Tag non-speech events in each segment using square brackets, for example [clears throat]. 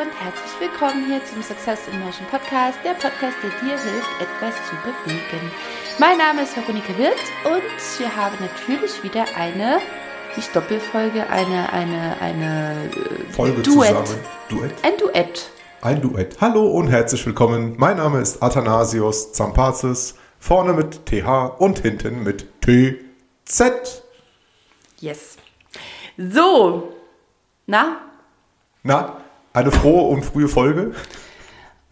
und herzlich willkommen hier zum Success in Motion Podcast, der Podcast, der dir hilft, etwas zu bewegen. Mein Name ist Veronika Wirth und wir haben natürlich wieder eine, nicht Doppelfolge, eine, eine, eine äh, Folge Duett. zusammen. Duett? Ein Duett. Ein Duett. Hallo und herzlich willkommen. Mein Name ist Athanasios Zampazis, vorne mit TH und hinten mit TZ. Yes. So, na? Na, eine frohe und frühe Folge?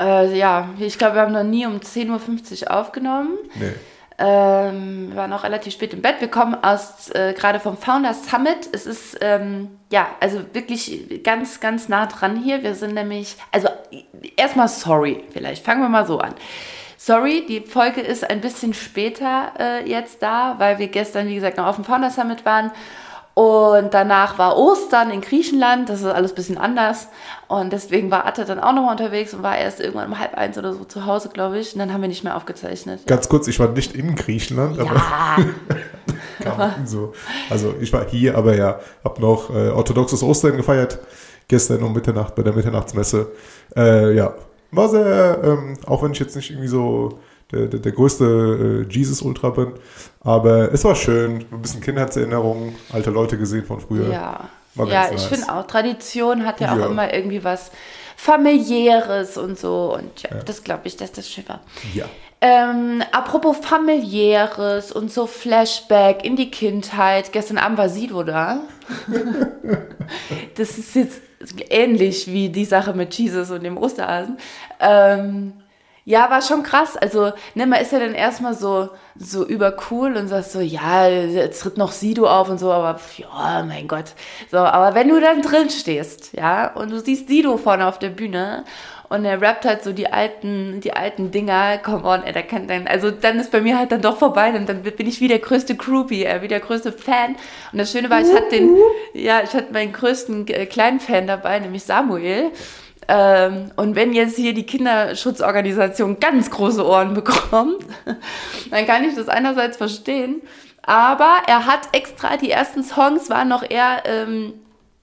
Äh, ja, ich glaube, wir haben noch nie um 10.50 Uhr aufgenommen. Nee. Ähm, wir waren auch relativ spät im Bett. Wir kommen aus äh, gerade vom Founders Summit. Es ist ähm, ja also wirklich ganz, ganz nah dran hier. Wir sind nämlich, also erstmal sorry, vielleicht fangen wir mal so an. Sorry, die Folge ist ein bisschen später äh, jetzt da, weil wir gestern, wie gesagt, noch auf dem Founders Summit waren und danach war Ostern in Griechenland, das ist alles ein bisschen anders. Und deswegen war Atta dann auch noch unterwegs und war erst irgendwann um halb eins oder so zu Hause, glaube ich. Und dann haben wir nicht mehr aufgezeichnet. Ganz kurz, ich war nicht in Griechenland, ja. aber [laughs] so. Also ich war hier, aber ja, habe noch äh, orthodoxes Ostern gefeiert. Gestern um Mitternacht bei der Mitternachtsmesse. Äh, ja, war sehr, ähm, auch wenn ich jetzt nicht irgendwie so der, der, der größte äh, Jesus-Ultra bin. Aber es war schön, ein bisschen Kindheitserinnerungen, alte Leute gesehen von früher. Ja, ja ich nice. finde auch, Tradition hat ja, ja, auch immer irgendwie was familiäres und so. Und ja, ja. das glaube ich, dass das schön war. Ja. Ähm, apropos familiäres und so Flashback in die Kindheit. Gestern Abend war Sido da. [laughs] das ist jetzt ähnlich wie die Sache mit Jesus und dem Osterhasen. Ähm, ja, war schon krass. Also, ne, man ist ja dann erstmal so, so übercool und sagt so, ja, jetzt tritt noch Sido auf und so, aber ja, mein Gott. So, aber wenn du dann drin stehst, ja, und du siehst Sido vorne auf der Bühne und er rappt halt so die alten, die alten Dinger, come on, ey, da kann dann, also dann ist bei mir halt dann doch vorbei und dann bin ich wie der größte Groupie, äh, wie der größte Fan. Und das Schöne war, ich hatte den, ja, ich hatte meinen größten äh, kleinen Fan dabei, nämlich Samuel. Ähm, und wenn jetzt hier die Kinderschutzorganisation ganz große Ohren bekommt, [laughs] dann kann ich das einerseits verstehen. Aber er hat extra, die ersten Songs waren noch eher ähm,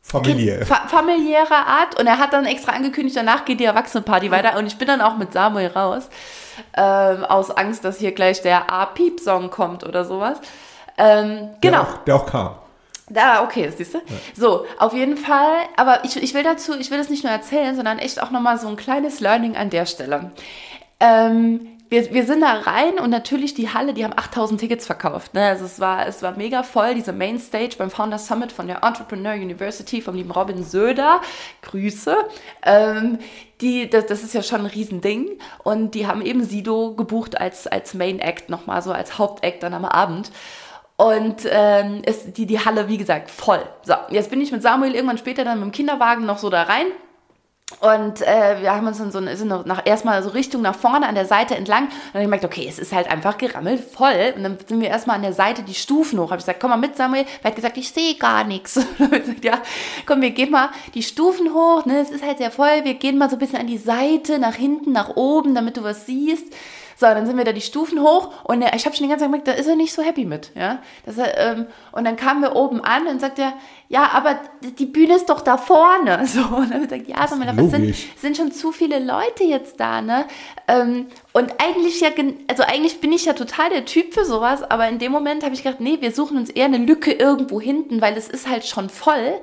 Familiär. Fa familiärer Art und er hat dann extra angekündigt, danach geht die Erwachsenenparty weiter und ich bin dann auch mit Samuel raus, ähm, aus Angst, dass hier gleich der A-Piep-Song kommt oder sowas. Ähm, genau. Der auch, der auch kam. Da, okay, siehst du? Ja. So, auf jeden Fall, aber ich, ich will dazu, ich will das nicht nur erzählen, sondern echt auch nochmal so ein kleines Learning an der Stelle. Ähm, wir, wir sind da rein und natürlich die Halle, die haben 8000 Tickets verkauft. Ne? Also es war, es war mega voll, diese Mainstage beim Founders Summit von der Entrepreneur University vom lieben Robin Söder. Grüße. Ähm, die, das, das ist ja schon ein Riesending. Und die haben eben Sido gebucht als, als Main Act nochmal, so als Hauptact dann am Abend. Und ähm, ist die, die Halle, wie gesagt, voll. So, jetzt bin ich mit Samuel irgendwann später dann mit dem Kinderwagen noch so da rein. Und äh, wir haben uns dann so sind nach, erstmal so Richtung nach vorne an der Seite entlang. Und dann habe ich gemerkt, okay, es ist halt einfach gerammelt voll. Und dann sind wir erstmal an der Seite die Stufen hoch. Habe ich gesagt, komm mal mit, Samuel. Er hat gesagt, ich sehe gar nichts. Und dann ich gesagt, ja, komm, wir gehen mal die Stufen hoch. Ne? Es ist halt sehr voll. Wir gehen mal so ein bisschen an die Seite, nach hinten, nach oben, damit du was siehst. So, dann sind wir da die Stufen hoch und er, ich habe schon die ganze Zeit gemerkt, da ist er nicht so happy mit. Ja? Das, ähm, und dann kamen wir oben an und sagt er, ja, aber die Bühne ist doch da vorne. [laughs] So, und dann habe ich gesagt, ja, aber es sind, sind schon zu viele Leute jetzt da, ne? Ähm, und eigentlich ja, also eigentlich bin ich ja total der Typ für sowas, aber in dem Moment habe ich gedacht, nee, wir suchen uns eher eine Lücke irgendwo hinten, weil es ist halt schon voll.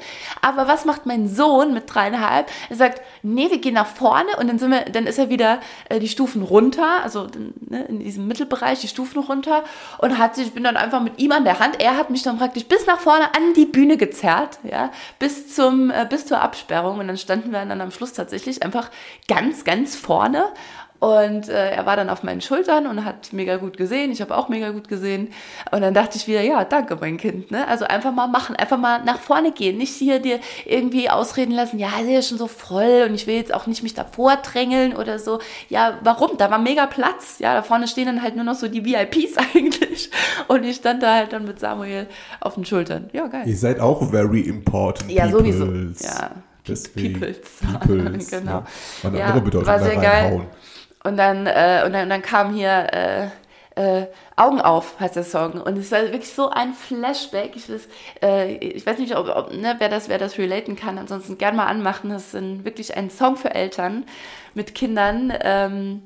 Aber was macht mein Sohn mit dreieinhalb? Er sagt, nee, wir gehen nach vorne und dann sind wir, dann ist er wieder äh, die Stufen runter, also ne, in diesem Mittelbereich die Stufen runter und hat sich, ich bin dann einfach mit ihm an der Hand, er hat mich dann praktisch bis nach vorne an die Bühne gezerrt, ja, bis zum, äh, bis zur Absperrung. Und dann standen wir dann am Schluss tatsächlich einfach ganz, ganz vorne und äh, er war dann auf meinen Schultern und hat mega gut gesehen. Ich habe auch mega gut gesehen. Und dann dachte ich wieder, ja, danke, mein Kind. Ne? Also einfach mal machen, einfach mal nach vorne gehen. Nicht hier dir irgendwie ausreden lassen, ja, ist ja schon so voll und ich will jetzt auch nicht mich davor drängeln oder so. Ja, warum? Da war mega Platz. Ja, da vorne stehen dann halt nur noch so die VIPs [laughs] eigentlich. Und ich stand da halt dann mit Samuel auf den Schultern. Ja, geil. Ihr seid auch very important. Ja, peoples. sowieso. Ja. Deswegen. Peoples. [laughs] Peoples. genau. Ja. Eine andere Bedeutung war sehr geil. Und dann, äh, und dann, und dann kam hier, äh, äh, Augen auf heißt der Song. Und es war wirklich so ein Flashback. Ich, weiß, äh, ich weiß nicht, ob, ob ne, wer, das, wer das relaten kann. Ansonsten gerne mal anmachen. Das ist wirklich ein Song für Eltern mit Kindern. Ähm,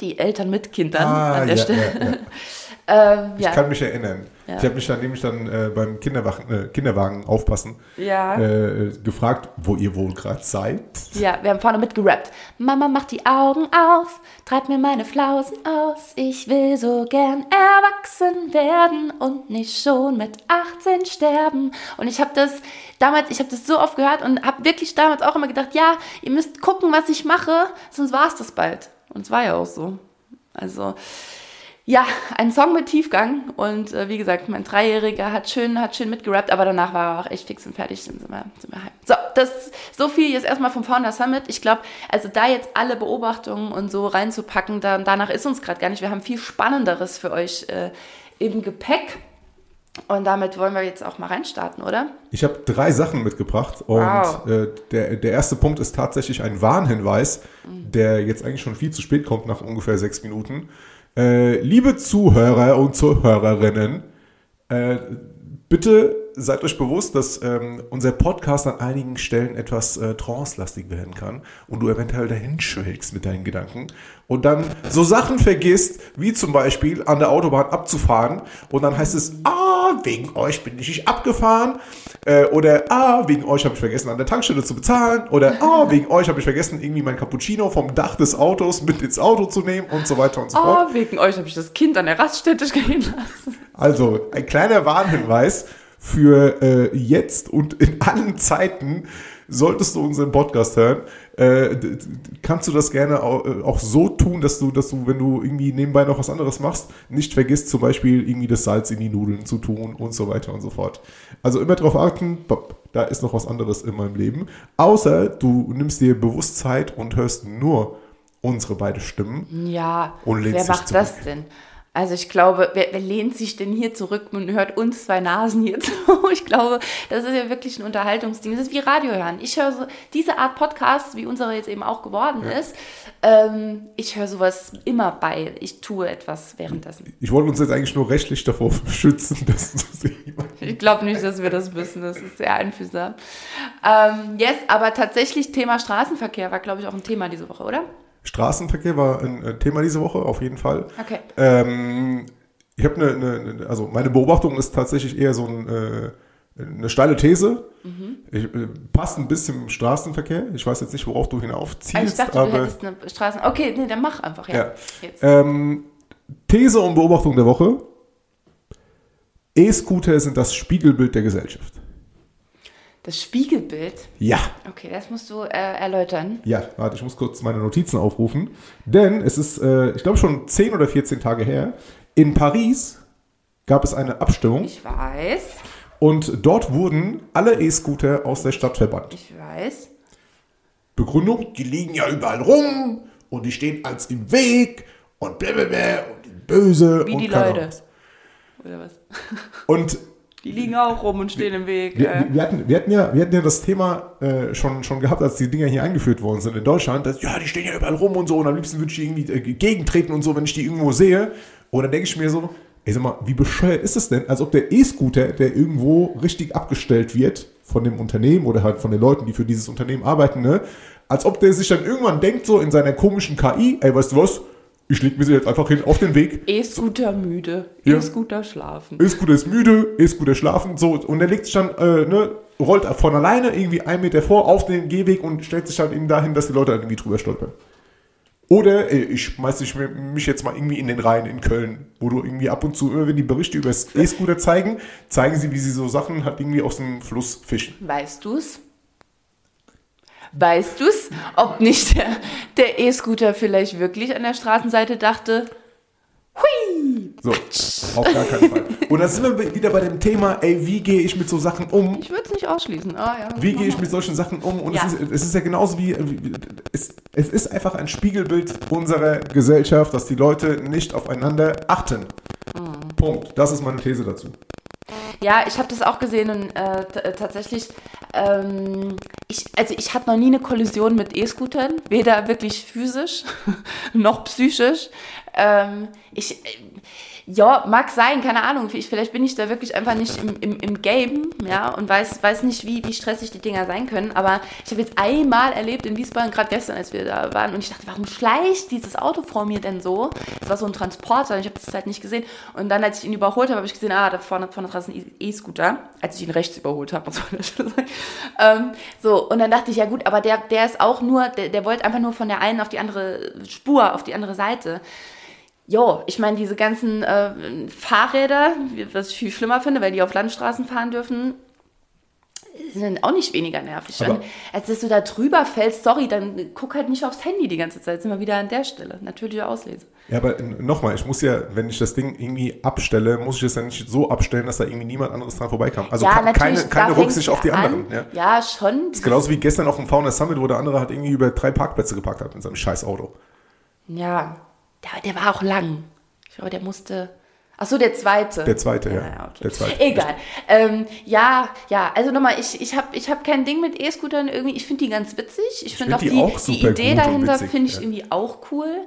die Eltern mit Kindern Ah, an der ja, Stelle. ja, ja. [laughs] ähm, Ich ja. kann mich erinnern. Ja. Ich habe mich dann nämlich dann äh, beim Kinderwagen, äh, Kinderwagen aufpassen ja. äh, gefragt, wo ihr wohl gerade seid. Ja, wir haben vorne mitgerappt. Mama macht die Augen auf, treibt mir meine Flausen aus. Ich will so gern erwachsen werden und nicht schon mit 18 sterben. Und ich habe das damals, ich habe das so oft gehört und habe wirklich damals auch immer gedacht, ja, ihr müsst gucken, was ich mache, sonst war es das bald. Und es war ja auch so. Also ja, ein Song mit Tiefgang und äh, wie gesagt, mein Dreijähriger hat schön, hat schön mitgerappt, aber danach war er auch echt fix und fertig, dann sind wir, sind wir heim. So, das, so viel jetzt erstmal vom Founder Summit. Ich glaube, also da jetzt alle Beobachtungen und so reinzupacken, da, danach ist uns gerade gar nicht. Wir haben viel Spannenderes für euch äh, im Gepäck und damit wollen wir jetzt auch mal reinstarten, oder? Ich habe drei Sachen mitgebracht und Wow. äh, der, der erste Punkt ist tatsächlich ein Warnhinweis, der jetzt eigentlich schon viel zu spät kommt, nach ungefähr sechs Minuten. Äh, liebe Zuhörer und Zuhörerinnen, äh, bitte seid euch bewusst, dass ähm, unser Podcast an einigen Stellen etwas äh, trancelastig werden kann und du eventuell dahin schwelgst mit deinen Gedanken und dann so Sachen vergisst, wie zum Beispiel an der Autobahn abzufahren und dann heißt es, ah, wegen euch bin ich nicht abgefahren äh, oder ah, wegen euch habe ich vergessen an der Tankstelle zu bezahlen oder ah, wegen euch habe ich vergessen irgendwie mein Cappuccino vom Dach des Autos mit ins Auto zu nehmen und so weiter und so fort. Oh, wegen euch habe ich das Kind an der Raststätte [laughs] stehen lassen. Also ein kleiner Warnhinweis für äh, jetzt und in allen Zeiten. Solltest du unseren Podcast hören, äh, kannst du das gerne auch, äh, auch so tun, dass du, dass du, wenn du irgendwie nebenbei noch was anderes machst, nicht vergisst, zum Beispiel irgendwie das Salz in die Nudeln zu tun und so weiter und so fort. Also immer darauf achten, da ist noch was anderes in meinem Leben. Außer du nimmst dir bewusst Zeit und hörst nur unsere beiden Stimmen. Ja, Und wer macht zurück. das denn? Also ich glaube, wer, wer lehnt sich denn hier zurück und hört uns zwei Nasen hier [laughs] zu? Ich glaube, das ist ja wirklich ein Unterhaltungsding. Das ist wie Radio hören. Ich höre so diese Art Podcast, wie unsere jetzt eben auch geworden ist. Ähm, ich höre sowas immer bei. Ich tue etwas währenddessen. Ich wollte uns jetzt eigentlich nur rechtlich davor [laughs] schützen, dass das jemand Ich glaube nicht, dass wir das wissen. Das ist sehr einfühlsam. Ähm, yes, aber tatsächlich Thema Straßenverkehr war, glaube ich, auch ein Thema diese Woche, oder? Straßenverkehr war ein äh, Thema diese Woche, auf jeden Fall. Okay. Ähm, ich habe eine, eine, eine- also meine Beobachtung ist tatsächlich eher so ein, äh, eine steile These. Mhm. Ich, äh, passt ein bisschen im Straßenverkehr. Ich weiß jetzt nicht, worauf du hinaufziehst, Also ich dachte, du aber hättest eine Straßen... Okay, nee, dann mach einfach, ja. Ja. Ähm, These und Beobachtung der Woche. E-Scooter sind das Spiegelbild der Gesellschaft. Das Spiegelbild. Ja. Okay, das musst du äh, erläutern. Ja, warte, ich muss kurz meine Notizen aufrufen. Denn es ist, äh, ich glaube, schon 10 oder 14 Tage her. In Paris gab es eine Abstimmung Ich weiß, und dort wurden alle E-Scooter aus der Stadt verbannt. ich weiß. Begründung, die liegen ja überall rum und die stehen als im Weg und blablabla und die böse Wie und die Leute. Ahnung. Oder was? [laughs] Und Die liegen auch rum und stehen im Weg. wir, äh. wir, hatten, wir, hatten ja, wir hatten ja das Thema äh, schon, schon gehabt, als die Dinger hier eingeführt worden sind in Deutschland, dass, ja, die stehen ja überall rum und so und am liebsten würde ich die irgendwie äh, gegentreten und so, wenn ich die irgendwo sehe. Und dann denke ich mir so, ey, sag mal, wie bescheuert ist es denn, als ob der E-Scooter, der irgendwo richtig abgestellt wird von dem Unternehmen oder halt von den Leuten, die für dieses Unternehmen arbeiten, ne, als ob der sich dann irgendwann denkt, so in seiner komischen KI, ey, weißt du was, ich leg mir sie jetzt einfach hin auf den Weg, E-Scooter müde, Ja. E-Scooter schlafen. E-Scooter ist müde, E-Scooter schlafen, so, und er legt sich dann, äh, ne, rollt von alleine irgendwie einen Meter vor auf den Gehweg und stellt sich dann eben dahin, dass die Leute halt irgendwie drüber stolpern. Oder ey, ich schmeiß dich, mir- mich jetzt mal irgendwie in den Rhein in Köln, wo du irgendwie ab und zu, immer wenn die Berichte über das E-Scooter zeigen, zeigen sie, wie sie so Sachen halt irgendwie aus dem Fluss fischen. Weißt du's? Weißt du's? Ob nicht der E-Scooter vielleicht wirklich an der Straßenseite dachte, hui, So, auf gar keinen Fall. Und dann sind wir wieder bei dem Thema, ey, wie gehe ich mit so Sachen um? ich würde es nicht ausschließen. Ah, ja, Wie gehe ich mit solchen Sachen um? Und Ja. es, ist, es ist ja genauso wie, wie es, es ist einfach ein Spiegelbild unserer Gesellschaft, dass die Leute nicht aufeinander achten. Mhm. Punkt. Das ist meine These dazu. Ja, ich habe das auch gesehen und äh, äh, tatsächlich, ähm, ich, also ich hatte noch nie eine Kollision mit E-Scootern, weder wirklich physisch [laughs] noch psychisch. Ähm, ich, ja, mag sein, keine Ahnung. Vielleicht bin ich da wirklich einfach nicht im, im, im Game, ja, und weiß, weiß nicht, wie, wie stressig die Dinger sein können. Aber ich habe jetzt einmal erlebt in Wiesbaden, gerade gestern, als wir da waren, und ich dachte, warum schleicht dieses Auto vor mir denn so? Es war so ein Transporter, ich habe das halt nicht gesehen. Und dann, als ich ihn überholt habe, habe ich gesehen, ah, da vorne, vorne dran ist ein E-Scooter, als ich ihn rechts überholt habe, muss man sagen. Ähm, so, und dann dachte ich, ja gut, aber der, der ist auch nur, der, der wollte einfach nur von der einen auf die andere Spur, auf die andere Seite. Jo, ich meine, diese ganzen äh, Fahrräder, was ich viel schlimmer finde, weil die auf Landstraßen fahren dürfen, sind auch nicht weniger nervig. Dann, als dass du da drüber fällst, sorry, dann guck halt nicht aufs Handy die ganze Zeit. Jetzt sind wir wieder an der Stelle. Natürliche Auslese. Ja, aber nochmal, ich muss ja, wenn ich das Ding irgendwie abstelle, muss ich es ja nicht so abstellen, dass da irgendwie niemand anderes dran vorbeikam. Also ja, keine, keine Rücksicht auf die an. anderen. Ja. ja, schon. Das ist genauso wie gestern auf dem Fauna Summit, wo der andere halt irgendwie über drei Parkplätze geparkt hat in seinem scheiß Auto. Ja, der, der war auch lang. Ich glaube, der musste. Ach so, der zweite. Der zweite, ja. ja okay. Der zweite. Egal. Ähm, ja, ja, also nochmal, ich, ich habe ich hab kein Ding mit E-Scootern irgendwie. Ich finde die ganz witzig. Ich, Ich finde find auch die auch die Idee dahinter finde ich ja. irgendwie auch cool.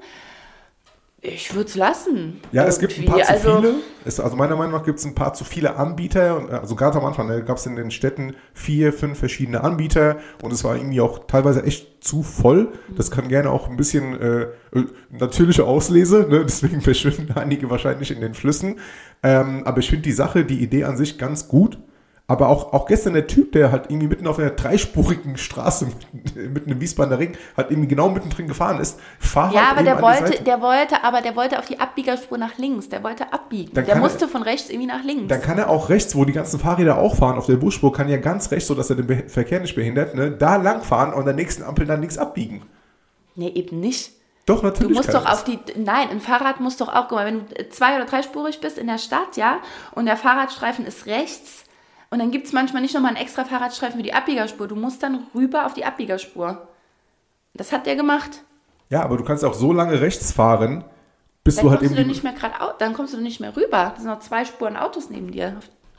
Ich würde es lassen. Ja, es gibt ein paar zu also, viele. Es, also meiner Meinung nach gibt es ein paar zu viele Anbieter. Äh, Also gerade am Anfang gab es in den Städten vier, fünf verschiedene Anbieter und es war irgendwie auch teilweise echt zu voll. Das kann gerne auch ein bisschen äh, äh, natürliche Auslese, ne? [laughs] deswegen verschwinden einige wahrscheinlich in den Flüssen. Ähm, aber ich finde die Sache, die Idee an sich ganz gut. Aber auch, auch gestern der Typ, der halt irgendwie mitten auf einer dreispurigen Straße mitten, mitten im Wiesbadener Ring halt irgendwie genau mittendrin gefahren ist. Fahr Ja, halt aber der wollte, der wollte, aber der wollte auf die Abbiegerspur nach links. Der wollte abbiegen. Dann der kann er- musste von rechts irgendwie nach links. Dann kann er auch rechts, wo die ganzen Fahrräder auch fahren, auf der Busspur, kann ja ganz rechts, so dass er den Be Verkehr nicht behindert, ne, da langfahren und an der nächsten Ampel dann links abbiegen. nee, eben nicht. Doch, Du natürlich. musst kann doch auf die, nein, ein Fahrrad muss doch auch, guck mal, wenn du zwei- oder dreispurig bist in der Stadt, ja, und der Fahrradstreifen ist rechts, und dann gibt es manchmal nicht nochmal einen extra Fahrradstreifen für die Abbiegerspur. Du musst dann rüber auf die Abbiegerspur. Das hat der gemacht. Ja, aber du kannst auch so lange rechts fahren, bis Dann du halt kommst eben. du dann nicht mehr gerade, dann kommst du nicht mehr rüber. Das sind noch zwei Spuren Autos neben dir.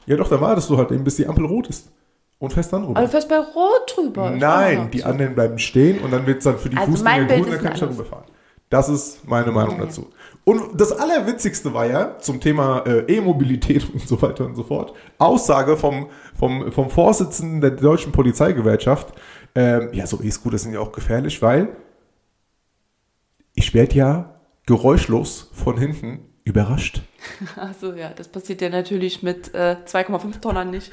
ja, doch, da wartest du halt eben, bis die Ampel rot ist. Und fährst dann rüber. Aber du fährst bei Rot drüber. Nein, die anderen bleiben stehen und dann wird es dann für die Also Fußgänger Bild grün, dann kann ich da rüberfahren. Das ist meine Meinung dazu. Und das Allerwitzigste war ja zum Thema äh, E-Mobilität [laughs] und so weiter und so fort. Aussage vom, vom, vom Vorsitzenden der deutschen Polizeigewerkschaft. Ähm, ja, so E-Scooter sind ja auch gefährlich, weil ich werde ja geräuschlos von hinten überrascht. [laughs] Achso, ja, das passiert ja natürlich mit äh, 2,5 Tonnen nicht.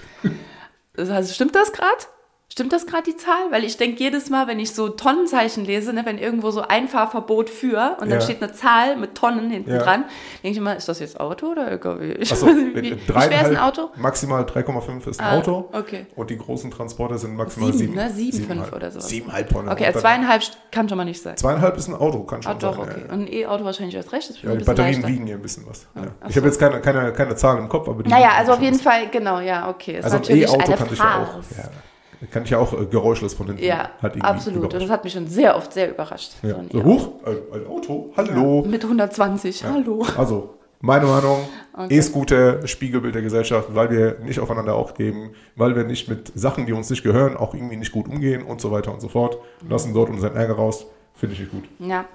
Das stimmt das gerade? Stimmt das gerade die Zahl? Weil ich denke jedes Mal, wenn ich so Tonnenzeichen lese, ne, wenn irgendwo so Einfahrverbot für und dann Ja. steht eine Zahl mit Tonnen hinten Ja. dran, denke ich immer, ist das jetzt Auto oder LKW? [laughs] Ich Achso, weiß nicht, wie, wie schwer ist ein Auto? Maximal 3,5 ist ein Ah, Auto. okay. Und die großen Transporter sind maximal Sieben, 7. ne? Sieben, fünf oder sowas. 7,5 Tonnen. Okay, dann- zweieinhalb kann schon mal nicht sein. Zweieinhalb ist ein Auto, kann schon Ah, doch, sein. okay. Ja, ja. Und ein E-Auto wahrscheinlich erst recht. Ja, ein die Batterien leichter. wiegen hier ein bisschen was. Ich so. habe jetzt keine, keine, keine Zahlen im Kopf, aber die Naja, also auf jeden was. Fall, genau, ja, okay. Ist Also ein natürlich E-Auto eine kann ich ja auch. Ja, kann ich ja auch äh, geräuschlos von hinten Ja, halt absolut. Und das hat mich schon sehr oft sehr überrascht. Ja. So huch, ein, ein Auto, hallo. Mit 120, hallo. Also, meine Meinung, Okay. E-Scooter, Spiegelbild der Gesellschaft, weil wir nicht aufeinander Acht geben, weil wir nicht mit Sachen, die uns nicht gehören, auch irgendwie nicht gut umgehen und so weiter und so fort. Lassen dort unseren Ärger raus, finde ich nicht gut. Ja.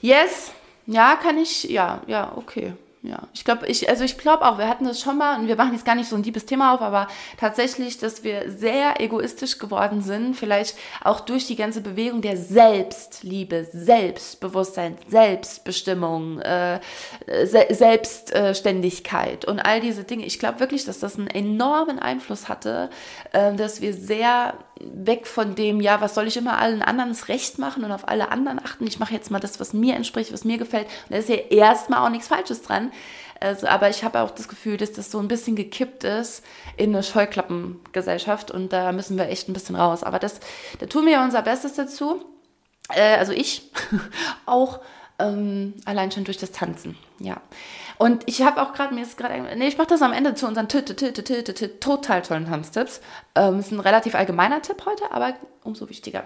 Yes. Ja, kann ich, ja, ja, okay. Ja, ich glaube, ich, also ich glaube auch, wir hatten das schon mal und wir machen jetzt gar nicht so ein liebes Thema auf, aber tatsächlich, dass wir sehr egoistisch geworden sind, vielleicht auch durch die ganze Bewegung der Selbstliebe, Selbstbewusstsein, Selbstbestimmung, äh, Se Selbstständigkeit und all diese Dinge. Ich glaube wirklich, dass das einen enormen Einfluss hatte, äh, dass wir sehr weg von dem, ja, was soll ich immer allen anderen das Recht machen und auf alle anderen achten. Ich mache jetzt mal das, was mir entspricht, was mir gefällt. Und da ist ja erstmal auch nichts Falsches dran. Also, aber ich habe auch das Gefühl, dass das so ein bisschen gekippt ist in eine Scheuklappengesellschaft und da müssen wir echt ein bisschen raus. Aber das, da tun wir ja unser Bestes dazu. Äh, also ich [laughs] auch ähm, allein schon durch das Tanzen, ja. Und ich habe auch gerade, mir ist gerade, nee, ich mache das am Ende zu unseren total tollen Tanztipps. Ähm, ist ein relativ allgemeiner Tipp heute, aber umso wichtiger.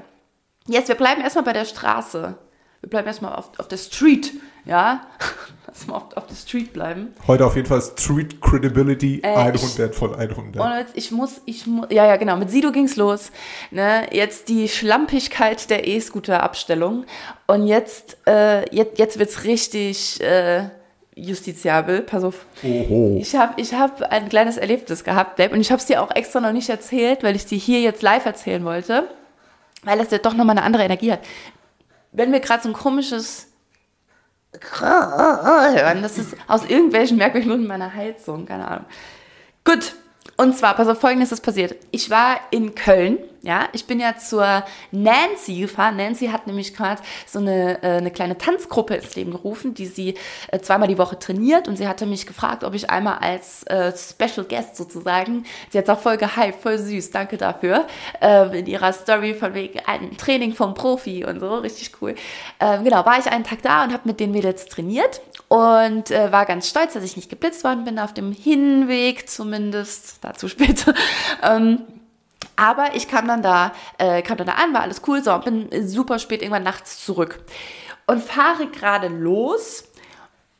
Jetzt, wir bleiben erstmal bei der Straße. wir bleiben erstmal auf, auf der Street, ja. [laughs] Lass mal auf, auf der Street bleiben. Heute auf jeden Fall Street Credibility Äh, 100 von 100. Und jetzt, ich muss, ich muss, ja, ja, genau, mit Sido ging's los. Ne? Jetzt die Schlampigkeit der E-Scooter-Abstellung. Und jetzt, äh, jetzt, jetzt wird's richtig äh, justiziabel. Pass auf. Oho. Ich habe ich hab ein kleines Erlebnis gehabt, Babe, und ich habe es dir auch extra noch nicht erzählt, weil ich dir hier jetzt live erzählen wollte, weil es ja doch nochmal eine andere Energie hat. Wenn wir gerade so ein komisches hören, das ist aus irgendwelchen merkwürdigen Gründen meiner Heizung, keine Ahnung. Gut, und zwar, pass auf, folgendes ist passiert. Ich war in Köln, ja, ich bin ja zur Nancy gefahren. Nancy hat nämlich gerade so eine, äh, eine kleine Tanzgruppe ins Leben gerufen, die sie äh, zweimal die Woche trainiert und sie hatte mich gefragt, ob ich einmal als äh, Special Guest sozusagen, sie hat auch voll gehypt, voll süß, danke dafür, äh, in ihrer Story von wegen ein Training vom Profi und so, richtig cool. Ähm, genau, war ich einen Tag da und habe mit den Mädels trainiert und war ganz stolz, dass ich nicht geblitzt worden bin auf dem Hinweg zumindest, dazu später. [laughs] aber ich kam dann da, äh, kam dann da an, war alles cool, so, und bin super spät irgendwann nachts zurück und fahre gerade los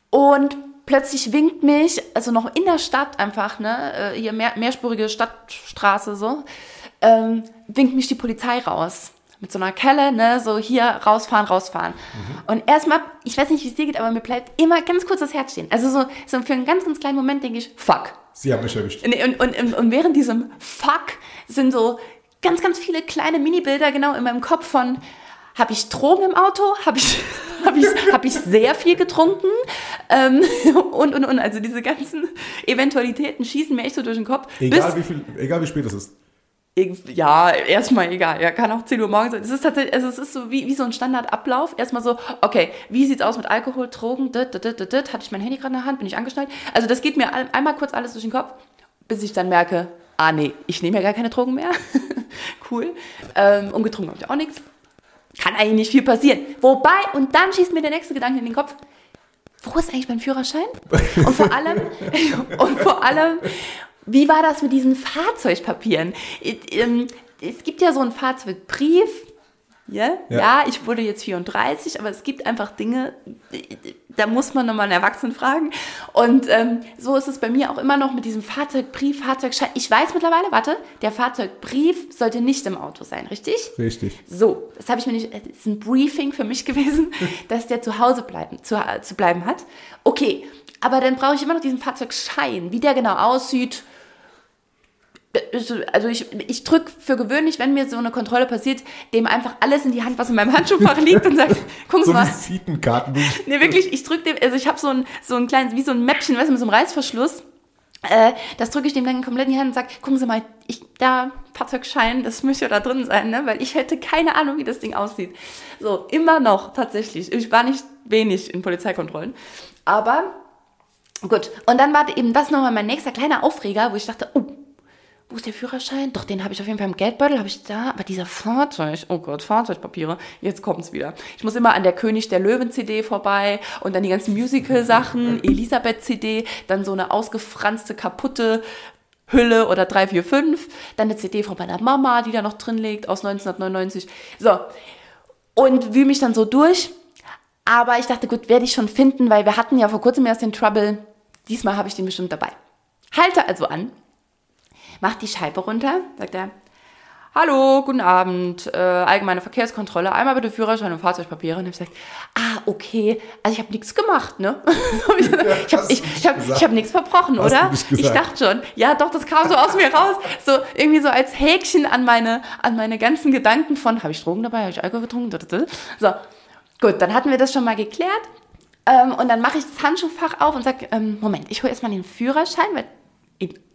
und plötzlich winkt mich, also noch in der Stadt einfach, ne, äh, hier mehr, mehrspurige Stadtstraße so, ähm, winkt mich die Polizei raus. Mit so einer Kelle, ne, so hier rausfahren, rausfahren. Und erstmal, ich weiß nicht, wie es dir geht, aber mir bleibt immer ganz kurz das Herz stehen. Also so, so für einen ganz, ganz kleinen Moment denke ich, fuck. Sie haben mich erwischt. Und, und, und, und während diesem Fuck sind so ganz, ganz viele kleine Mini-Bilder genau in meinem Kopf von, habe ich Drogen im Auto? Habe ich, [laughs] hab ich, hab ich sehr viel getrunken? Ähm, [laughs] und, und, und. Also diese ganzen Eventualitäten schießen mir echt so durch den Kopf. Egal wie, viel, egal wie spät es ist. Ja, erstmal egal. Ja, kann auch 10 Uhr morgens sein. Es ist tatsächlich, also es ist so wie, wie so ein Standardablauf. Erstmal so, okay, wie sieht's aus mit Alkohol, Drogen? Dit, dit, dit, dit. Hatte ich mein Handy gerade in der Hand? Bin ich angeschnallt? Also das geht mir einmal kurz alles durch den Kopf, bis ich dann merke, ah nee, ich nehme ja gar keine Drogen mehr. [laughs] cool. Ähm, und getrunken habe ich auch nichts. Kann eigentlich nicht viel passieren. Wobei, und dann schießt mir der nächste Gedanke in den Kopf, wo ist eigentlich mein Führerschein? Und vor allem, [laughs] und vor allem, wie war das mit diesen Fahrzeugpapieren? Ähm, Es gibt ja so einen Fahrzeugbrief. Ja? Ja. ja, ich wurde jetzt 34, aber es gibt einfach Dinge, da muss man nochmal einen Erwachsenen fragen. Und ähm, so ist es bei mir auch immer noch mit diesem Fahrzeugbrief, Fahrzeugschein. Ich weiß mittlerweile, warte, der Fahrzeugbrief sollte nicht im Auto sein, richtig? Richtig. So, das habe ich mir nicht, das ist ein Briefing für mich gewesen, [laughs] dass der zu Hause bleiben, zu, zu bleiben hat. Okay, aber dann brauche ich immer noch diesen Fahrzeugschein, wie der genau aussieht. Also ich, ich drücke für gewöhnlich, wenn mir so eine Kontrolle passiert, dem einfach alles in die Hand, was in meinem Handschuhfach [laughs] liegt und sage, gucken Sie So mal. Visitenkarten. Nee, wirklich, ich drücke dem, also ich habe so ein, so ein kleines, wie so ein Mäppchen, weißt du, mit so einem Reißverschluss. Äh, das drücke ich dem dann komplett in die Hand und sage, gucken Sie mal, ich, da, Fahrzeugschein, das müsste ja da drin sein, ne? weil ich hätte keine Ahnung, wie das Ding aussieht. So, immer noch, tatsächlich. Ich war nicht wenig in Polizeikontrollen. Aber, gut. Und dann war eben das nochmal mein nächster kleiner Aufreger, wo ich dachte, oh, wo ist der Führerschein? Doch, den habe ich auf jeden Fall im Geldbeutel, habe ich da. Aber dieser Fahrzeug, oh Gott, Fahrzeugpapiere, jetzt kommt's wieder. Ich muss immer an der König der Löwen-CD vorbei und dann die ganzen Musical-Sachen, [laughs] Elisabeth-CD, dann so eine ausgefranste, kaputte Hülle oder 345, dann eine CD von meiner Mama, die da noch drin liegt, aus 1999. So, und wühle mich dann so durch. Aber ich dachte, gut, werde ich schon finden, weil wir hatten ja vor kurzem erst den Trouble. Diesmal habe ich den bestimmt dabei. Halte also an, macht die Scheibe runter, sagt er, Hallo, guten Abend, äh, allgemeine Verkehrskontrolle, einmal bitte Führerschein und Fahrzeugpapiere. Und ich habe gesagt, ah, okay, also ich habe nichts gemacht, ne? [laughs] Ich habe ich, ich hab, ich hab nichts verbrochen, Hast oder? Ich dachte schon, ja doch, das kam so aus mir raus, so irgendwie so als Häkchen an meine, an meine ganzen Gedanken von, habe ich Drogen dabei, habe ich Alkohol getrunken? So, gut, dann hatten wir das schon mal geklärt. Ähm, und dann mache ich das Handschuhfach auf und sage, ähm, Moment, ich hole erstmal den Führerschein, weil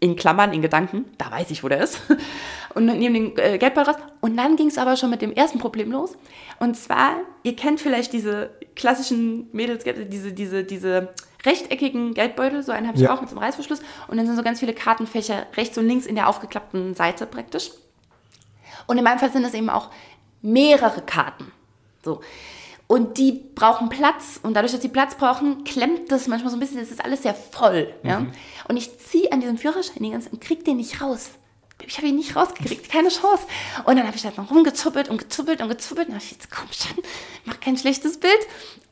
in, Klammern, in Gedanken, da weiß ich, wo der ist. [laughs] Und nehme den äh, Geldbeutel raus. Und dann ging es aber schon mit dem ersten Problem los. Und zwar, ihr kennt vielleicht diese klassischen Mädels, diese, diese, diese rechteckigen Geldbeutel, so einen habe ich Ja. auch mit so einem Reißverschluss. Und dann sind so ganz viele Kartenfächer rechts und links in der aufgeklappten Seite praktisch. Und in meinem Fall sind es eben auch mehrere Karten. So. Und die brauchen Platz. Und dadurch, dass die Platz brauchen, klemmt das manchmal so ein bisschen. Das ist alles sehr voll. Ja? Und ich ziehe an diesem Führerschein die ganze und krieg den nicht raus. ich habe ihn nicht rausgekriegt, keine Chance. Und dann habe ich halt noch rumgezuppelt und gezuppelt und gezuppelt. Und dann habe ich jetzt, komm schon, mach kein schlechtes Bild.